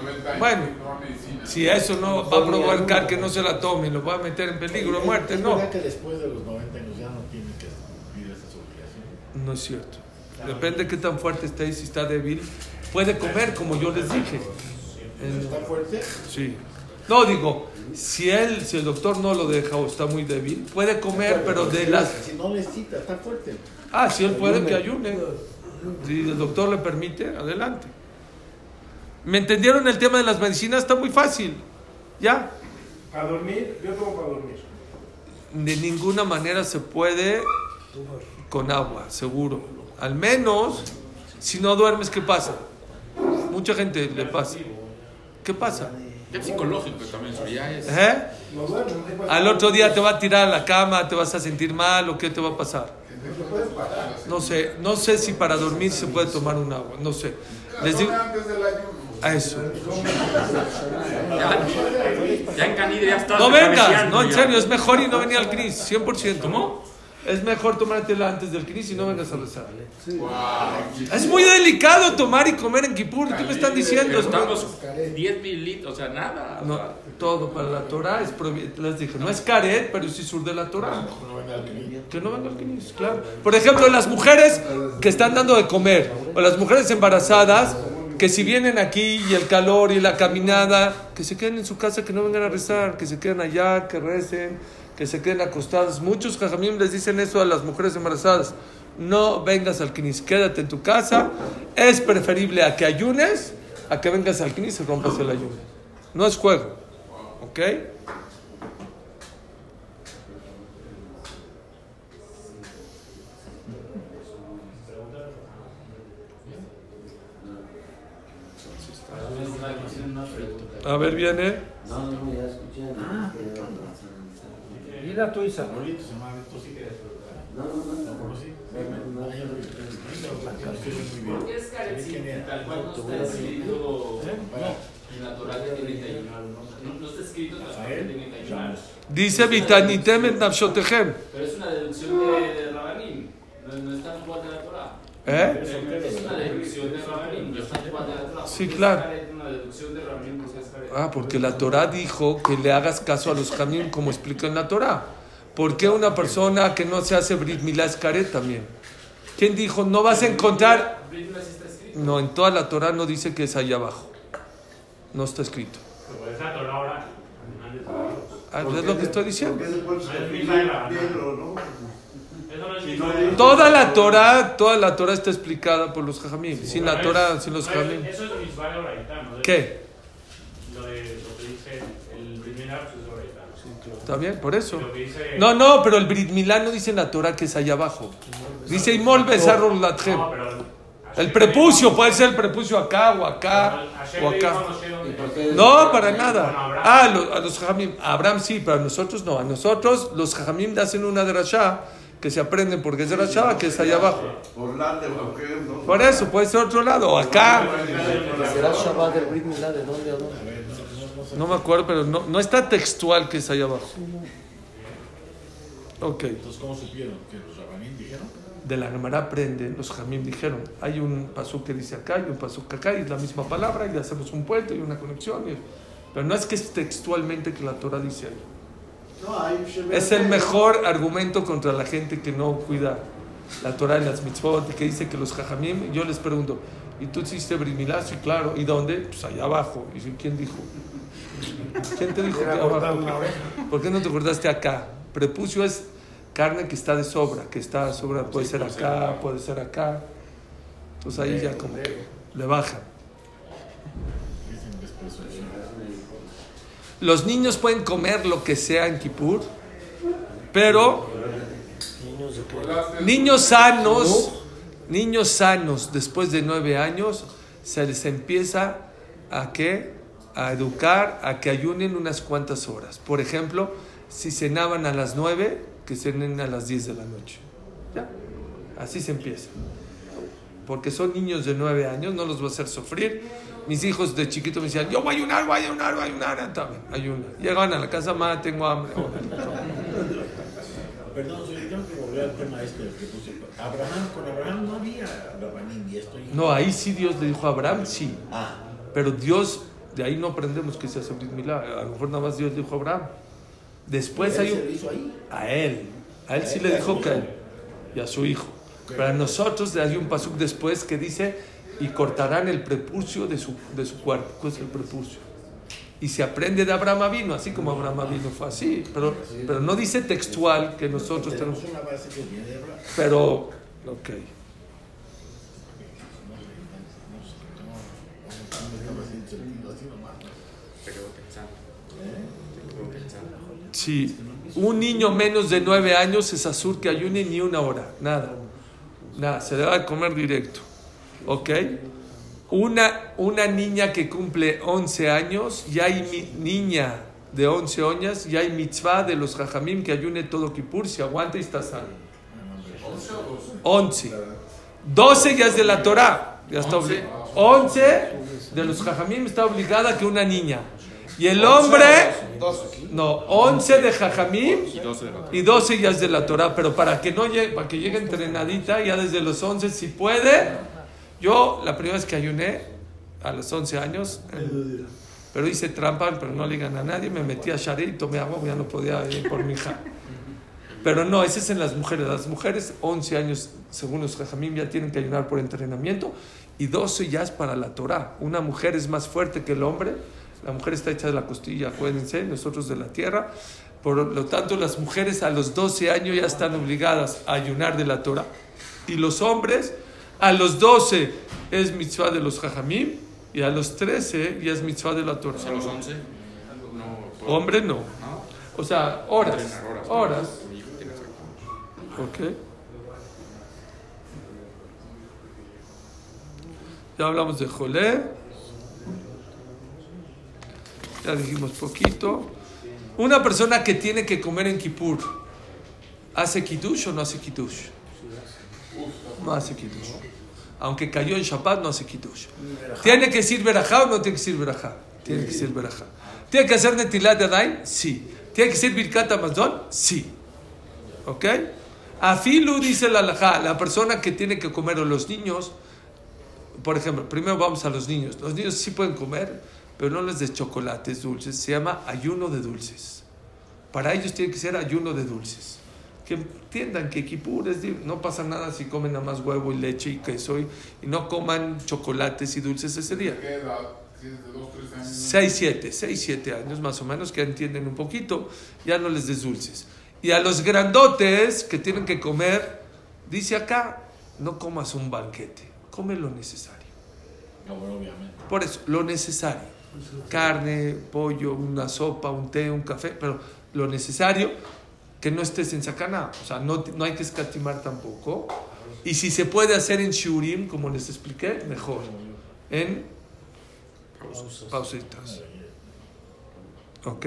Tiene 90 años, Bueno. medicina. Si eso no va a provocar que no se la tome y lo va a meter en peligro de muerte, ¿Es no. verdad que después de los 90 años ya no tiene que cumplir esas obligaciones? No es cierto. Depende de qué tan fuerte esté y si está débil. Puede comer, como yo les dije. En- ¿Está fuerte? Sí. No, digo, si él, si el doctor no lo deja o está muy débil, puede comer, pero de las... Si no necesita, está fuerte. Ah, si él puede, que ayune. Si el doctor le permite, adelante. ¿Me entendieron el tema de las medicinas? Está muy fácil. Ya. Para dormir, yo tomo para dormir. De ninguna manera se puede con agua, seguro. Al menos, si no duermes, ¿qué pasa? Mucha gente le pasa. ¿Qué pasa? Es psicológico también, eso ya es... ¿Eh? Al otro día te va a tirar a la cama, te vas a sentir mal o qué te va a pasar. No sé, no sé si para dormir se puede tomar un agua, no sé. Les digo A eso. Ya, ya en Canidre ya estás No vengas, no, en serio, es mejor y no venir al CNIS, 100%. ¿Cómo? Es mejor tomártela antes del CNIS y no vengas a rezar. Es muy delicado tomar y comer en Kipur, ¿qué me están diciendo? Pero estamos 10 mililitros, o sea, nada. No, todo para la Torah es prohibido. Les dije, no es caret, pero sí sur de la Torah. Que no venga al Knis, claro. Por ejemplo, las mujeres que están dando de comer, o las mujeres embarazadas, que si vienen aquí y el calor y la caminada, que se queden en su casa, que no vengan a rezar, que se queden allá, que recen, que se queden acostadas. Muchos jajamim les dicen eso a las mujeres embarazadas. No vengas al Knis, quédate en tu casa. Es preferible a que ayunes, a que vengas al Knis y rompas el ayuno. No es juego. ¿Ok? A ver, viene. Dile a tu Isa. Abuelito se llama Beto, sí. No, no, no. ¿Lo conocí? No, Ah, ya lo vi. Muy bien. Porque es carecita, tal cual no está escrito en la Torah que tiene que ayunar. No, no está escrito en la Torah que tiene que ayunar. Dice Vitanitem nafshotehem. Pero es una deducción de, Rabanim. No, no está en la Torah. ¿Eh? Es una deducción de Rabanim. No está en la Torah. Sí, claro. Es caret, una deducción de Rabanim porque es caret. Ah, porque la Torah dijo que le hagas caso a los jamim como explica en la Torah. ¿Por qué una persona que no se hace Brit Milá es caret también? ¿Quién dijo no vas a encontrar? No, en toda la Torah no dice que es ahí abajo. No está escrito. Pero es la Torah ahora. antes de Dios. Ah, es lo que estoy diciendo. Toda la Torah, toda la Torah está explicada por los jajamim. Sin la Torah, sin los jajamim. ¿Qué? Lo, de, lo que dice el primer apso es Oraitano. ¿Está bien? Por eso. Dice. No, no, pero el Brit Milá no dice en la Torah que es allá abajo. Dice Imol Besarro. No. El prepucio, puede ser el prepucio acá o acá o acá. No, para nada. Ah, a los jajamim. A Abraham sí, pero a nosotros no. A nosotros los jajamim hacen una derashá que se aprenden porque es derashá que es allá abajo. Por eso, puede ser otro lado, o acá. ¿Será Shabbat del Brit Milá? ¿De dónde a dónde? No me acuerdo, pero no, no está textual que es allá abajo. Ok. Entonces, ¿cómo supieron? ¿Que los rabanín dijeron? De la Gemara aprenden, los jamim dijeron, hay un pasú que dice acá y un pasú que acá y es la misma palabra y hacemos un puente y una conexión. y- pero no es que es textualmente que la Torah dice ahí. No, hay Es el mejor argumento contra la gente que no cuida la Torah en las mitzvot, que dice que los jajamim, yo les pregunto, ¿y tú hiciste brimilá? Sí, claro. ¿Y dónde? Pues allá abajo. Y ¿quién dijo? ¿Quién te dijo que abajo? ¿Por qué no te acordaste acá? Prepucio es carne que está de sobra, que está de sobra, puede ser acá, puede ser acá. Entonces ahí ya como que le baja. Los niños pueden comer lo que sea en Kippur, pero niños sanos, niños sanos después de nueve años, se les empieza a que a educar, a que ayunen unas cuantas horas. Por ejemplo, si cenaban a las nueve, que cenen a las diez de la noche. ¿Ya? Así se empieza. Porque son niños de nueve años, no los voy a hacer sufrir mis hijos de chiquito me decían, yo voy a ayunar, voy a ayunar, voy a ayunar. También, ayuna. Llegaban a la casa, mamá, tengo hambre. Perdón, yo tengo que volver al tema este que puse. Abraham, con Abraham no había Rabanim y esto. No, ahí sí Dios le dijo a Abraham, sí. Ah. Pero Dios, de ahí no aprendemos que se hace milagro. A lo mejor nada más Dios dijo a Abraham. Después hay un... A él. A él sí le dijo que a él. Y a su hijo. Pero a nosotros hay un pasuk después que dice y cortarán el prepucio de su, de su cuerpo. ¿Cuál es el prepucio? Y se aprende de Abraham vino, así como Abraham vino fue así. Pero, pero no dice textual que nosotros tenemos. Pero, ok. Sí, un niño menos de nueve años es azul que ayune ni una hora, nada, nada, se debe comer directo. ¿Ok? Una, una niña que cumple 11 años, ya hay niña de 11 años, ya hay mitzvah de los jajamim que ayune todo Kippur, si aguanta y está sano. 11. 12 ya es de la Torah. Ya está 11 de los jajamim está obligada que una niña. Y el hombre, no, 11 de jajamim y 12 ya es de la Torah. Pero para que no llegue, para que llegue entrenadita, ya desde los 11 si puede yo la primera vez que ayuné, a los 11 años, pero hice trampa, pero no le digan a nadie, me metí a Shari y tomé agua, ya no podía ir por mi hija. Pero no, ese es en las mujeres. Las mujeres, 11 años, según los jajamim, ya tienen que ayunar por entrenamiento y 12 ya es para la Torah. Una mujer es más fuerte que el hombre. La mujer está hecha de la costilla, acuérdense, nosotros de la tierra. Por lo tanto, las mujeres a los 12 años ya están obligadas a ayunar de la Torah. Y los hombres a los 12 es mitzvah de los jajamim y a los 13 ya es mitzvah de la Torah. ¿A los 11? Hombre no. O sea, horas. Horas. Ok. Ya hablamos de Jolé. Ya dijimos poquito. Una persona que tiene que comer en Kippur, ¿hace kiddush o no hace kiddush? No hace kiddush aunque cayó en Shabbat, no hace Kiddush. ¿Tiene que decir Berajá o no tiene que decir Berajá? Tiene que decir Berajá. ¿Tiene que hacer Netilat de Adain? Sí. ¿Tiene que decir Birkat Amazon? Sí. ¿Ok? Afilu dice la alajá, la persona que tiene que comer o los niños, por ejemplo, primero vamos a los niños. Los niños sí pueden comer, pero no les de chocolates dulces. Se llama ayuno de dulces. Para ellos tiene que ser ayuno de dulces que entiendan que Kipur es no pasa nada si comen nada más huevo y leche y queso y, no coman chocolates y dulces ese día. ¿Qué edad? 6, 7, 6, 7 años más o menos, que entienden un poquito, ya no les des dulces. Y a los grandotes que tienen que comer, dice acá, no comas un banquete, come lo necesario. Por eso, lo necesario. Carne, pollo, una sopa, un té, un café, pero lo necesario que no estés en sacana. O sea, no, no hay que escatimar tampoco. Y si se puede hacer en shurim, como les expliqué, mejor. En pausitas. ¿Ok?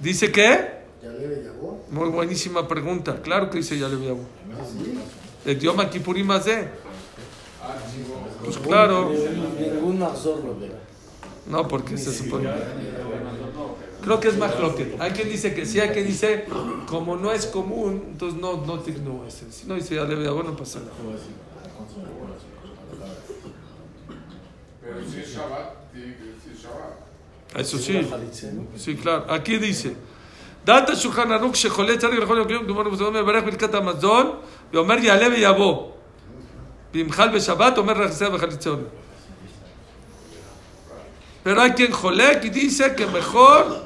¿Dice qué? Muy buenísima pregunta. Claro que dice ya le voy El idioma Kipurim más de. Pues claro. No, porque se supone. Creo que es más que Hay quien dice que sí, hay quien dice, como no es común, entonces no, no, no es. Si no dice, ya le voy no pasa nada. Pero si es Shabbat, que decir Shabbat. Eso sí. Sí, claro. Aquí dice. דעת השולחן ערוך שחולה צריך לאכול יום כיום גמור וזאת מברך ברכת המזון ואומר יעלה ויבוא וימחל בשבת אומר רחסה וחליצון pero hay quien חולק y dice que mejor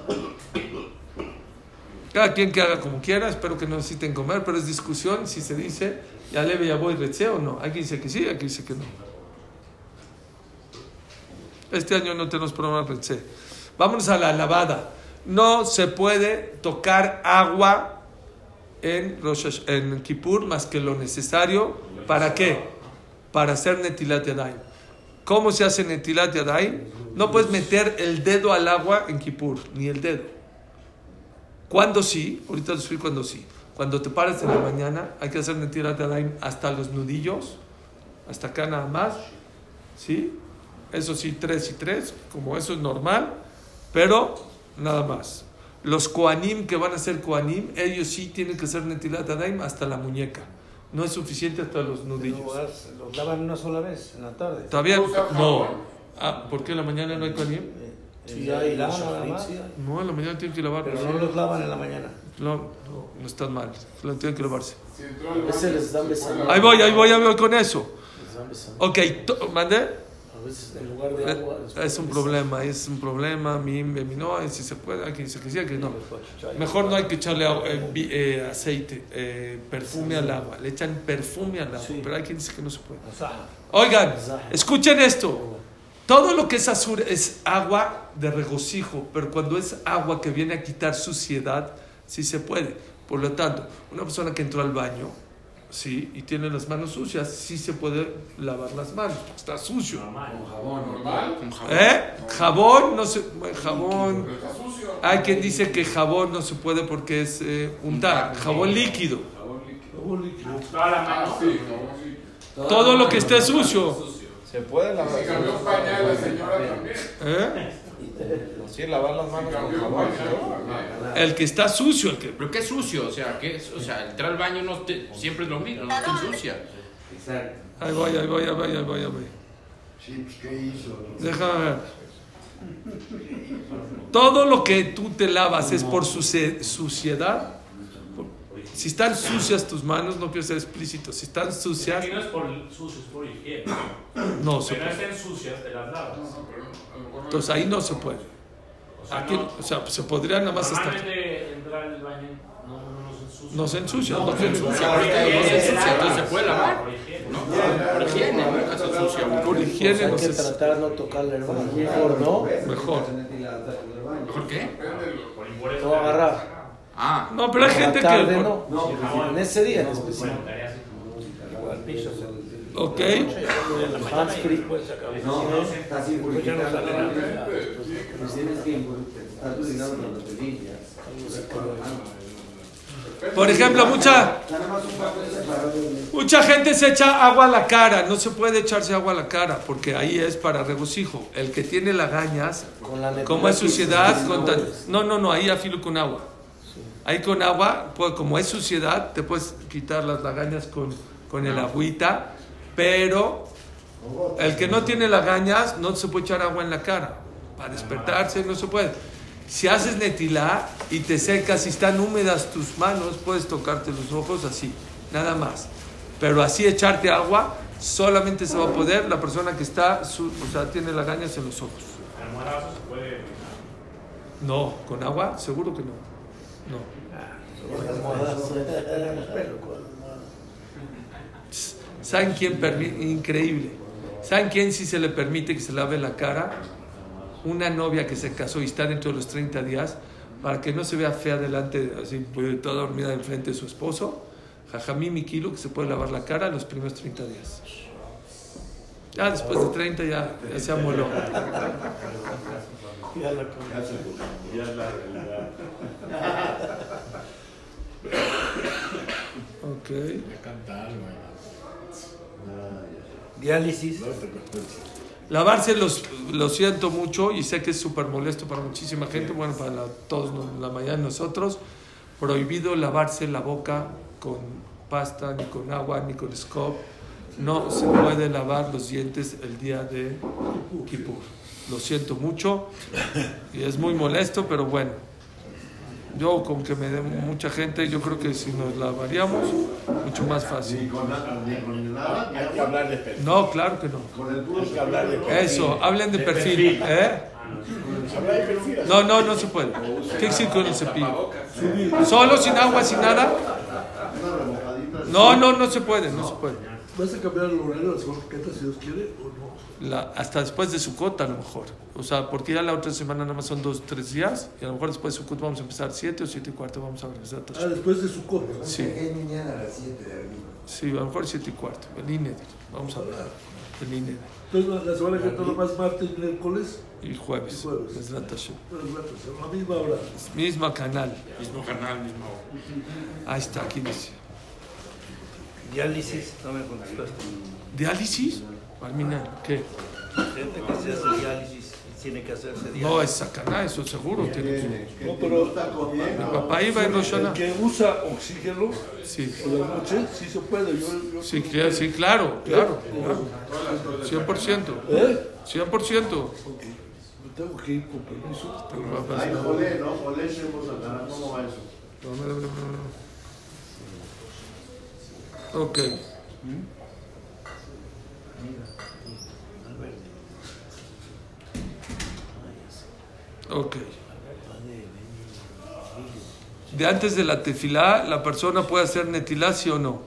cada quien que haga como quiera espero que no necesiten comer pero es discusión si se dice yale ויבוא y rece o no hay quien dice que sí hay quien dice que no este año no tenemos programa rece vámonos a la lavada no se puede tocar agua en, Kippur más que lo necesario. ¿Para qué? Para hacer Netilat Yadayim. ¿Cómo se hace Netilat Yadayim? No puedes meter el dedo al agua en Kippur, ni el dedo. ¿Cuándo sí? Ahorita te explico cuándo sí. Cuando te pares en la mañana, hay que hacer Netilat Yadayim hasta los nudillos, hasta acá nada más. ¿Sí? Eso sí, tres y tres, como eso es normal, pero nada más. Los Koanim que van a ser Koanim, ellos sí tienen que ser Netilat Yadayim hasta la muñeca. No es suficiente hasta los nudillos. Los lavan una sola vez en la tarde. ¿Todavía? No. Ah, ¿por qué en la mañana no hay Koanim? Sí, hay lavan nada más. No, en la mañana tienen que lavar. Pero no los lavan en la mañana. No, no están mal. Lo tienen que lavarse. Ahí voy, ahí voy, ahí voy con eso. Les dan besando. Ok, ¿mandé? A veces en lugar de agua. Es un problema, es un problema. Mi, mi, no, si se puede, aquí dice que sí, aquí no. Mejor no hay que echarle agua- eh, eh, aceite, eh, perfume al agua. Le echan perfume al agua, pero hay quien dice que no se puede. Oigan, escuchen esto. Todo lo que es azul es agua de regocijo, pero cuando es agua que viene a quitar suciedad, sí se puede. Por lo tanto, una persona que entró al baño, sí, y tiene las manos sucias, sí se puede lavar las manos, está sucio. ¿Eh? Jabón, no se, bueno, jabón. Hay quien dice que jabón no se puede porque es eh, untar, jabón líquido. Toda la mano. Todo lo que esté sucio. Se puede lavar. Se cambió pañal la señora también. ¿Eh? Sí, lavar las manos con jabón. El que está sucio, el que Pero qué sucio, o sea, ¿qué es? O sea, entrar al baño no te- siempre es lo mismo, no te ensucia. Ahí voy, ahí voy, ahí voy, ahí voy, ahí voy. Sí, pues, ¿qué hizo? Déjame ver. Todo lo que tú te lavas es por suciedad. Si están sucias tus manos, no quiero ser explícito. Si están sucias, Aquí no es por sucio, es por higiene. no se puede. estén sucias, te las lavas. Entonces ahí no se puede. O sea, Aquí, no- o sea, se podría nada más estar. Entrar al baño no, no, no se ensucia. No se ensucia, No, no se ensucia. Ahorita no se ensucia, entonces se puede lavar. Por higiene. ¿no? Por higiene, nunca se ensucia. Por higiene Hay no que tratar de no tocarle el baño. Mejor no. Mejor. ¿Mejor qué? Por impureza. No agarrar. Ah, No, pero hay gente tarde que. no. En ese día en específico. Ok. Free. No, está sin purificar la mano. Pues tienes que limpias. Por ejemplo, mucha, mucha gente se echa agua a la cara. No se puede echarse agua a la cara porque ahí es para regocijo. El que tiene lagañas, como es suciedad, con no tan- no, no, no, ahí afilo con agua. Ahí con agua, pues, como es suciedad, te puedes quitar las lagañas con, con el agüita, pero el que no tiene lagañas no se puede echar agua en la cara. Para despertarse no se puede. Si haces netilá y te secas y están húmedas tus manos, puedes tocarte los ojos así, nada más. Pero así echarte agua, solamente se va a poder la persona que está, su- o sea, tiene lagañas en los ojos. Almohadazo se puede. No, con agua, seguro que no. No. ¿Saben quién permite? Increíble. ¿Saben quién sí se le permite que se lave la cara? Una novia que se casó y está dentro de los 30 días, para que no se vea fea delante, así, pues, toda dormida enfrente de su esposo. Jajamí mi kilo que se puede lavar la cara los primeros 30 días. Ya después de 30 ya, ya se amoló. Ya la Ok. Diálisis. Lavarse los, lo siento mucho y sé que es súper molesto para muchísima gente, bueno, para la- todos, la mayoría de nosotros. Prohibido lavarse la boca con pasta, ni con agua, ni con scrub. No se puede lavar los dientes el día de Kippur. lo siento mucho y es muy molesto, pero bueno. Yo, con que me dé mucha gente, yo creo que si nos la variamos, mucho más fácil. Hay que hablar de perfil. No, claro que no. Hay que hablar de perfil. Eso, hablen de perfil. ¿eh? De perfil. No, no, no se puede. ¿Qué decir con el cepillo? ¿Solo, sin agua, sin nada? No, no, no se puede, no se puede. ¿Vas a cambiar el horario de las croquetas si Dios quiere o no? La- hasta después de Sukkot a lo mejor. O sea, porque ya la otra semana nada más son dos, tres días. Y a lo mejor después de Sukkot vamos a empezar siete o siete y cuarto. Vamos a regresar a Ah, después de su copa. Sí. Es mañana a las 7 de. Sí, a lo mejor siete y cuarto. El INED. Vamos a ver. El INED. Entonces, la semana que entra nomás martes, miércoles, Y jueves. Y jueves. A la misma hora. Misma canal. Mismo canal, mismo. Ahí está, aquí dice. Diálisis, no me contestaste. ¿Diálisis? Almina, ¿qué? Gente que se hace diálisis tiene que hacerse diálisis. No, es sacaná, eso seguro. Tiene No, pero Mi papá iba en Rosh el Hashanah. que usa oxígeno Sí. por la noche, sí se puede. Yo, yo Sí, claro, sí, claro, claro. claro. 100%. ¿Eh? 100%. Me tengo que ir con permiso. Hay jolé, ¿no? Jolé, ¿cómo va eso? Ok. Ok. De antes de la tefilá, la persona puede hacer netilá, sí o no.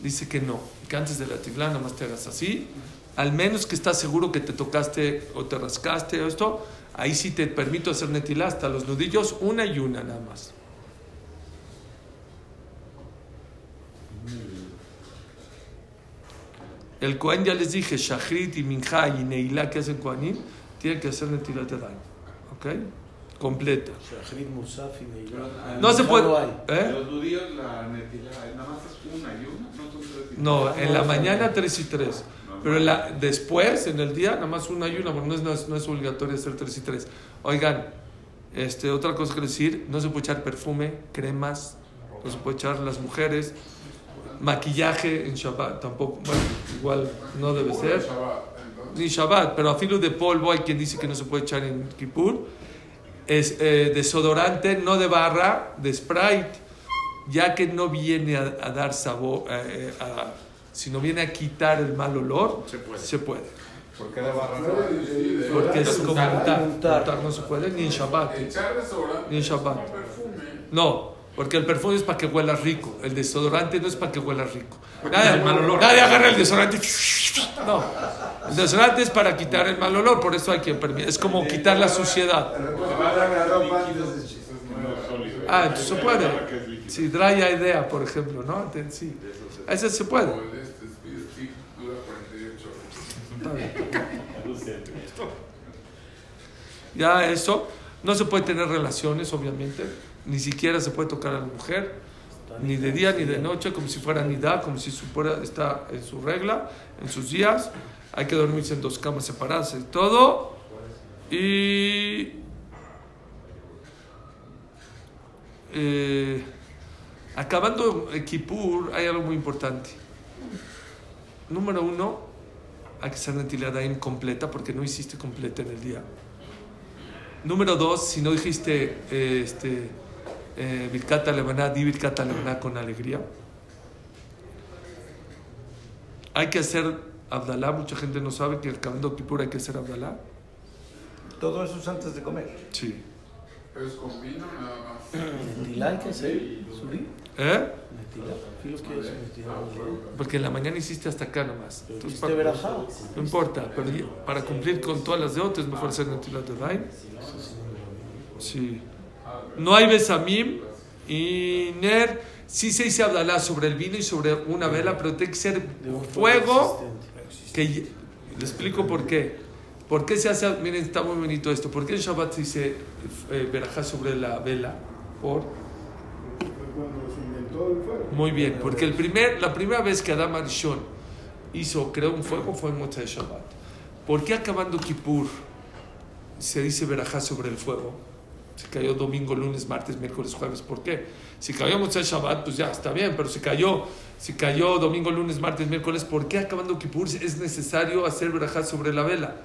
Dice que no, que antes de la tefilá nada más te hagas así. Al menos que estás seguro que te tocaste o te rascaste o esto, ahí sí te permito hacer netilá hasta los nudillos, una y una nada más. El Cohen ya les dije, Shachrit y Minja y Neilá que hacen Kohanim, tienen que hacer Netilat Yadayim. ¿Ok? Completa. Shachrit, Musaf y Neilá. No se puede. No hay. ¿Eh? Los judíos, la netila, nada más es una y una, no son tres y No, tres. en la mañana tres y tres. Pero la- después, en el día, nada más una y una, no es, no es, no es obligatorio hacer tres y tres. Oigan, este, otra cosa que decir, no se puede echar perfume, cremas, no se puede echar las mujeres, maquillaje en Shabbat tampoco, bueno, igual no debe ser. Ni Shabbat, pero a filo de polvo hay quien dice que no se puede echar en Kippur. Es eh, desodorante, no de barra, de Sprite, ya que no viene a, a dar sabor, eh, eh, a- sino viene a quitar el mal olor, se puede. ¿Por qué de barra? Porque es como Untar. untar, no se puede, ni en Shabbat. Ni en Shabbat. No, porque el perfume es para que huela rico, el desodorante no es para que huela rico. Nadie, el mal olor. nadie agarra el desodorante. No, el desodorante es para quitar el mal olor, por eso hay que permitir. Es como quitar la suciedad. Ah, entonces se puede. Si dry idea, por ejemplo, ¿no? Sí, ese se puede. O el este, Speed Stick dura 48 horas. Está bien. Ya eso, no se puede tener relaciones, obviamente, ni siquiera se puede tocar a la mujer, ni de día ni de noche, como si fuera nidá, como si fuera, está en su regla, en sus días. Hay que dormirse en dos camas separadas y todo. Y. eh, acabando el Kippur, hay algo muy importante. Número uno, hay que hacer Netiladayim completa porque no hiciste completa en el día. Número dos, si no dijiste eh, este, eh, Birkat Alevaná, di Birkat Alevaná con alegría. Hay que hacer Abdalá, mucha gente no sabe que acabando Kippur hay que hacer Abdalá. Todo eso es antes de comer. Sí. Es con vino nada más. Netilá hay que hacer. Subí. ¿Eh? Porque en la mañana hiciste hasta acá nomás. Entonces, hiciste verajá. no importa, pero para cumplir con todas las de otras es mejor hacer Netilat Yadayim. Sí. No hay besamim y ner. Sí se dice Abdalá sobre el vino y sobre una vela, pero tiene que ser fuego. Que, le explico por qué. ¿Por qué se hace? Miren, está muy bonito esto. ¿Por qué en Shabbat se dice eh, verajá sobre la vela? Por. Se. Muy bien, porque el primer, la primera vez que Adam Arishon hizo, creó un fuego fue en Motzai Shabbat. ¿Por qué acabando Kippur se dice verajá sobre el fuego? Si cayó domingo, lunes, martes, miércoles, jueves, ¿por qué? Si cayó Motzei Shabbat, pues ya está bien, pero si cayó, si cayó domingo, lunes, martes, miércoles, ¿por qué acabando Kippur es necesario hacer verajá sobre la vela?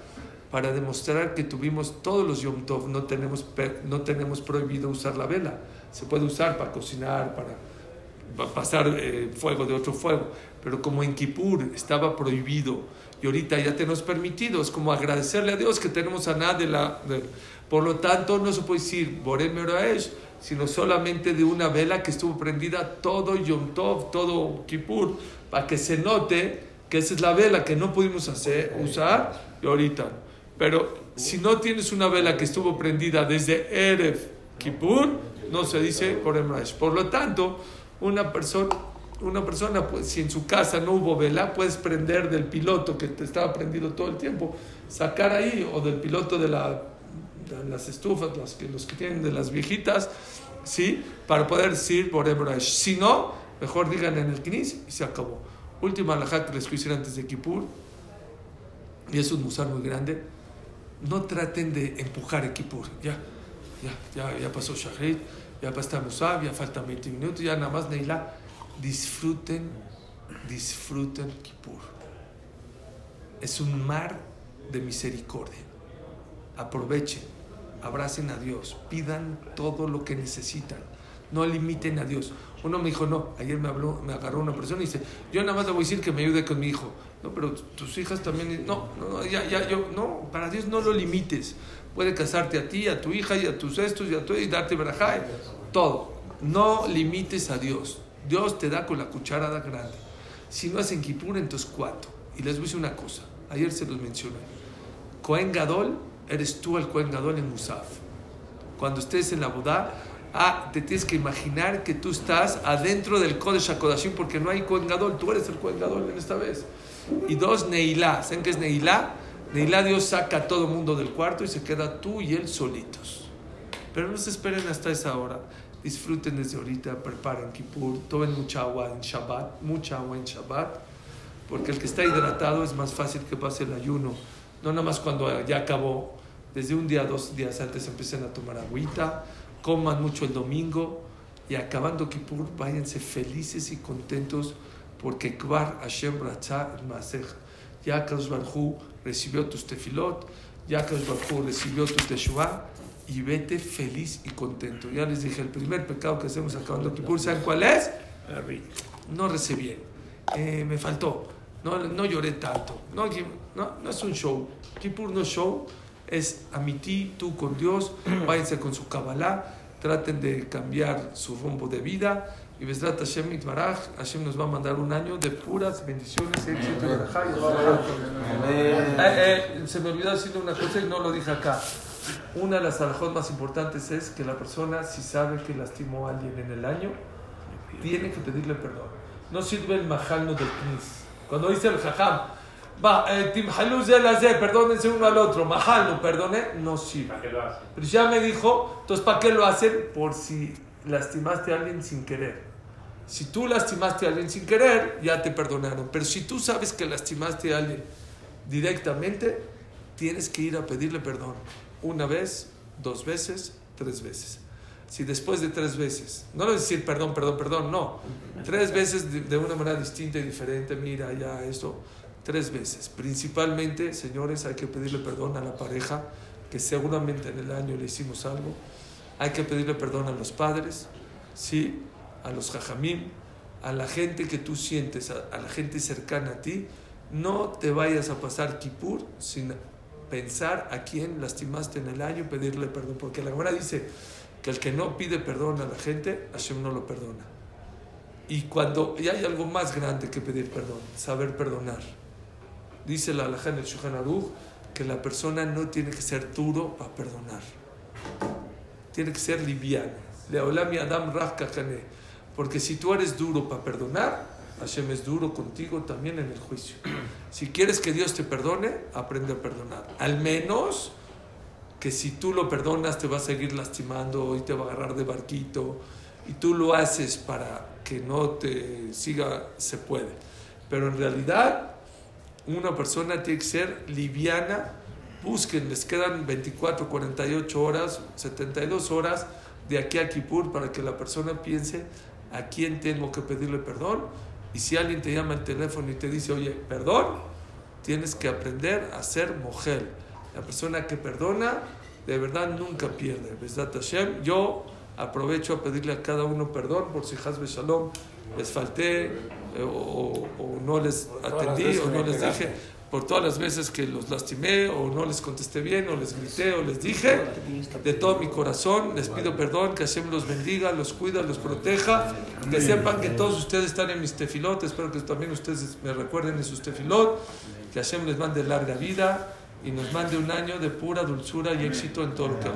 Para demostrar que tuvimos todos los Yom Tov, no tenemos, no tenemos prohibido usar la vela. Se puede usar para cocinar, para pasar eh, fuego de otro fuego. Pero como en Kippur estaba prohibido y ahorita ya tenemos permitido, es como agradecerle a Dios que tenemos a nada de la... por lo tanto, no se puede decir Borem Oraesh, sino solamente de una vela que estuvo prendida todo Yom Tov, todo Kippur, para que se note que esa es la vela que no pudimos hacer, usar y ahorita. Pero si no tienes una vela que estuvo prendida desde Erev Kippur, no se dice Borem Oraesh. Por lo tanto, una persona una persona, pues, si en su casa no hubo vela, puedes prender del piloto que te estaba prendido todo el tiempo, sacar ahí, o del piloto de, la, las estufas, los que, los que tienen de las viejitas, ¿sí? Para poder decir por Si no, mejor digan en el Knis y se acabó. Última alajá que les quiero antes de Kippur, y es un musar muy grande, no traten de empujar el Kippur, ya, ya, ya, ya pasó Shahrid, ya pasó Musab, ya faltan 20 minutos, ya nada más Neila disfruten, disfruten Kippur. Es un mar de misericordia. Aprovechen, abracen a Dios, pidan todo lo que necesitan. No limiten a Dios. Uno me dijo, no, ayer me habló, me agarró una persona y dice, yo nada más le voy a decir que me ayude con mi hijo. No, pero tus hijas también, no, no, ya, ya, yo, no, para Dios no lo limites. Puede casarte a ti, a tu hija y a tus estos y a tu y darte verajá, todo. No limites a Dios. Dios te da con la cucharada grande. Si no hacen Kipur, entonces cuatro. Y les voy a decir una cosa. Ayer se los mencioné. Cohen Gadol, eres tú el Cohen Gadol en Musaf. Cuando estés en la boda, ah, te tienes que imaginar que tú estás adentro del Kodesh HaKodashim porque no hay Cohen Gadol. Tú eres el Cohen Gadol en esta vez. Y dos, Neilá. ¿Saben qué es Neilá? Neilá Dios saca a todo el mundo del cuarto y se queda tú y él solitos. Pero no se esperen hasta esa hora disfruten desde ahorita, preparen Kippur, tomen mucha agua en Shabbat, mucha agua en Shabbat, porque el que está hidratado es más fácil que pase el ayuno, no nada más cuando ya acabó, desde un día, dos días antes empiecen a tomar agüita, coman mucho el domingo y acabando Kippur, váyanse felices y contentos porque Kvar Hashem Ratzah Masej, ya Kadosh Barhu recibió tus tefilot, ya Kadosh Barhu recibió tu teshuvah, y vete feliz y contento. Ya les dije, el primer pecado que hacemos acabando Kippur, ¿saben cuál es? No recibí bien, eh, me faltó, no, no lloré tanto. No, no, no es un show. Kippur no es show, es amití, tú con Dios, váyanse con su Kabbalah, traten de cambiar su rumbo de vida. Y Besrat Hashem Itbaraj, Hashem nos va a mandar un año de puras bendiciones, éxito y eh, eh, Se me olvidó decirle una cosa y no lo dije acá. Una de las alajot más importantes es que la persona, si sabe que lastimó a alguien en el año, tiene que pedirle perdón. No sirve el majalno del knis. Cuando dice el jajam, va, eh, perdónense uno al otro, majalno, perdone, no sirve. Pero ya me dijo, entonces, ¿para qué lo hacen? Por si lastimaste a alguien sin querer. Si tú lastimaste a alguien sin querer, ya te perdonaron. Pero si tú sabes que lastimaste a alguien directamente, tienes que ir a pedirle perdón. Una vez, dos veces, tres veces. Si después de tres veces, no le decir perdón, perdón, perdón, no. Tres veces de, una manera distinta y diferente, mira ya esto, tres veces. Principalmente, señores, hay que pedirle perdón a la pareja, que seguramente en el año le hicimos algo. Hay que pedirle perdón a los padres, sí, a los jajamim, a la gente que tú sientes, a, a la gente cercana a ti. No te vayas a pasar Kippur sin pensar a quién lastimaste en el año y pedirle perdón. Porque la Gemara dice que el que no pide perdón a la gente, Hashem no lo perdona. Y cuando y hay algo más grande que pedir perdón, saber perdonar. Dice la Alajá en el Shulchan que la persona no tiene que ser duro para perdonar. Tiene que ser liviano. Leolami Adam Porque si tú eres duro para perdonar, Hashem es duro contigo también en el juicio. Si quieres que Dios te perdone, aprende a perdonar. Al menos que si tú lo perdonas te va a seguir lastimando y te va a agarrar de barquito y tú lo haces para que no te siga, se puede. Pero en realidad una persona tiene que ser liviana busquen, les quedan 24, 48 horas, 72 horas de aquí a Kippur para que la persona piense a quién tengo que pedirle perdón. Y si alguien te llama al teléfono y te dice, oye, perdón, tienes que aprender a ser mujer. La persona que perdona, de verdad nunca pierde. Hashem, yo aprovecho a pedirle a cada uno perdón por si Hazbe Shalom les falté eh, o, o no les atendí o no les dije por todas las veces que los lastimé o no les contesté bien o les grité o les dije, de todo mi corazón les pido perdón, que Hashem los bendiga, los cuida, los proteja, que sepan que todos ustedes están en mis tefilot, espero que también ustedes me recuerden en sus tefilot, que Hashem les mande larga vida y nos mande un año de pura dulzura y éxito en todo lo que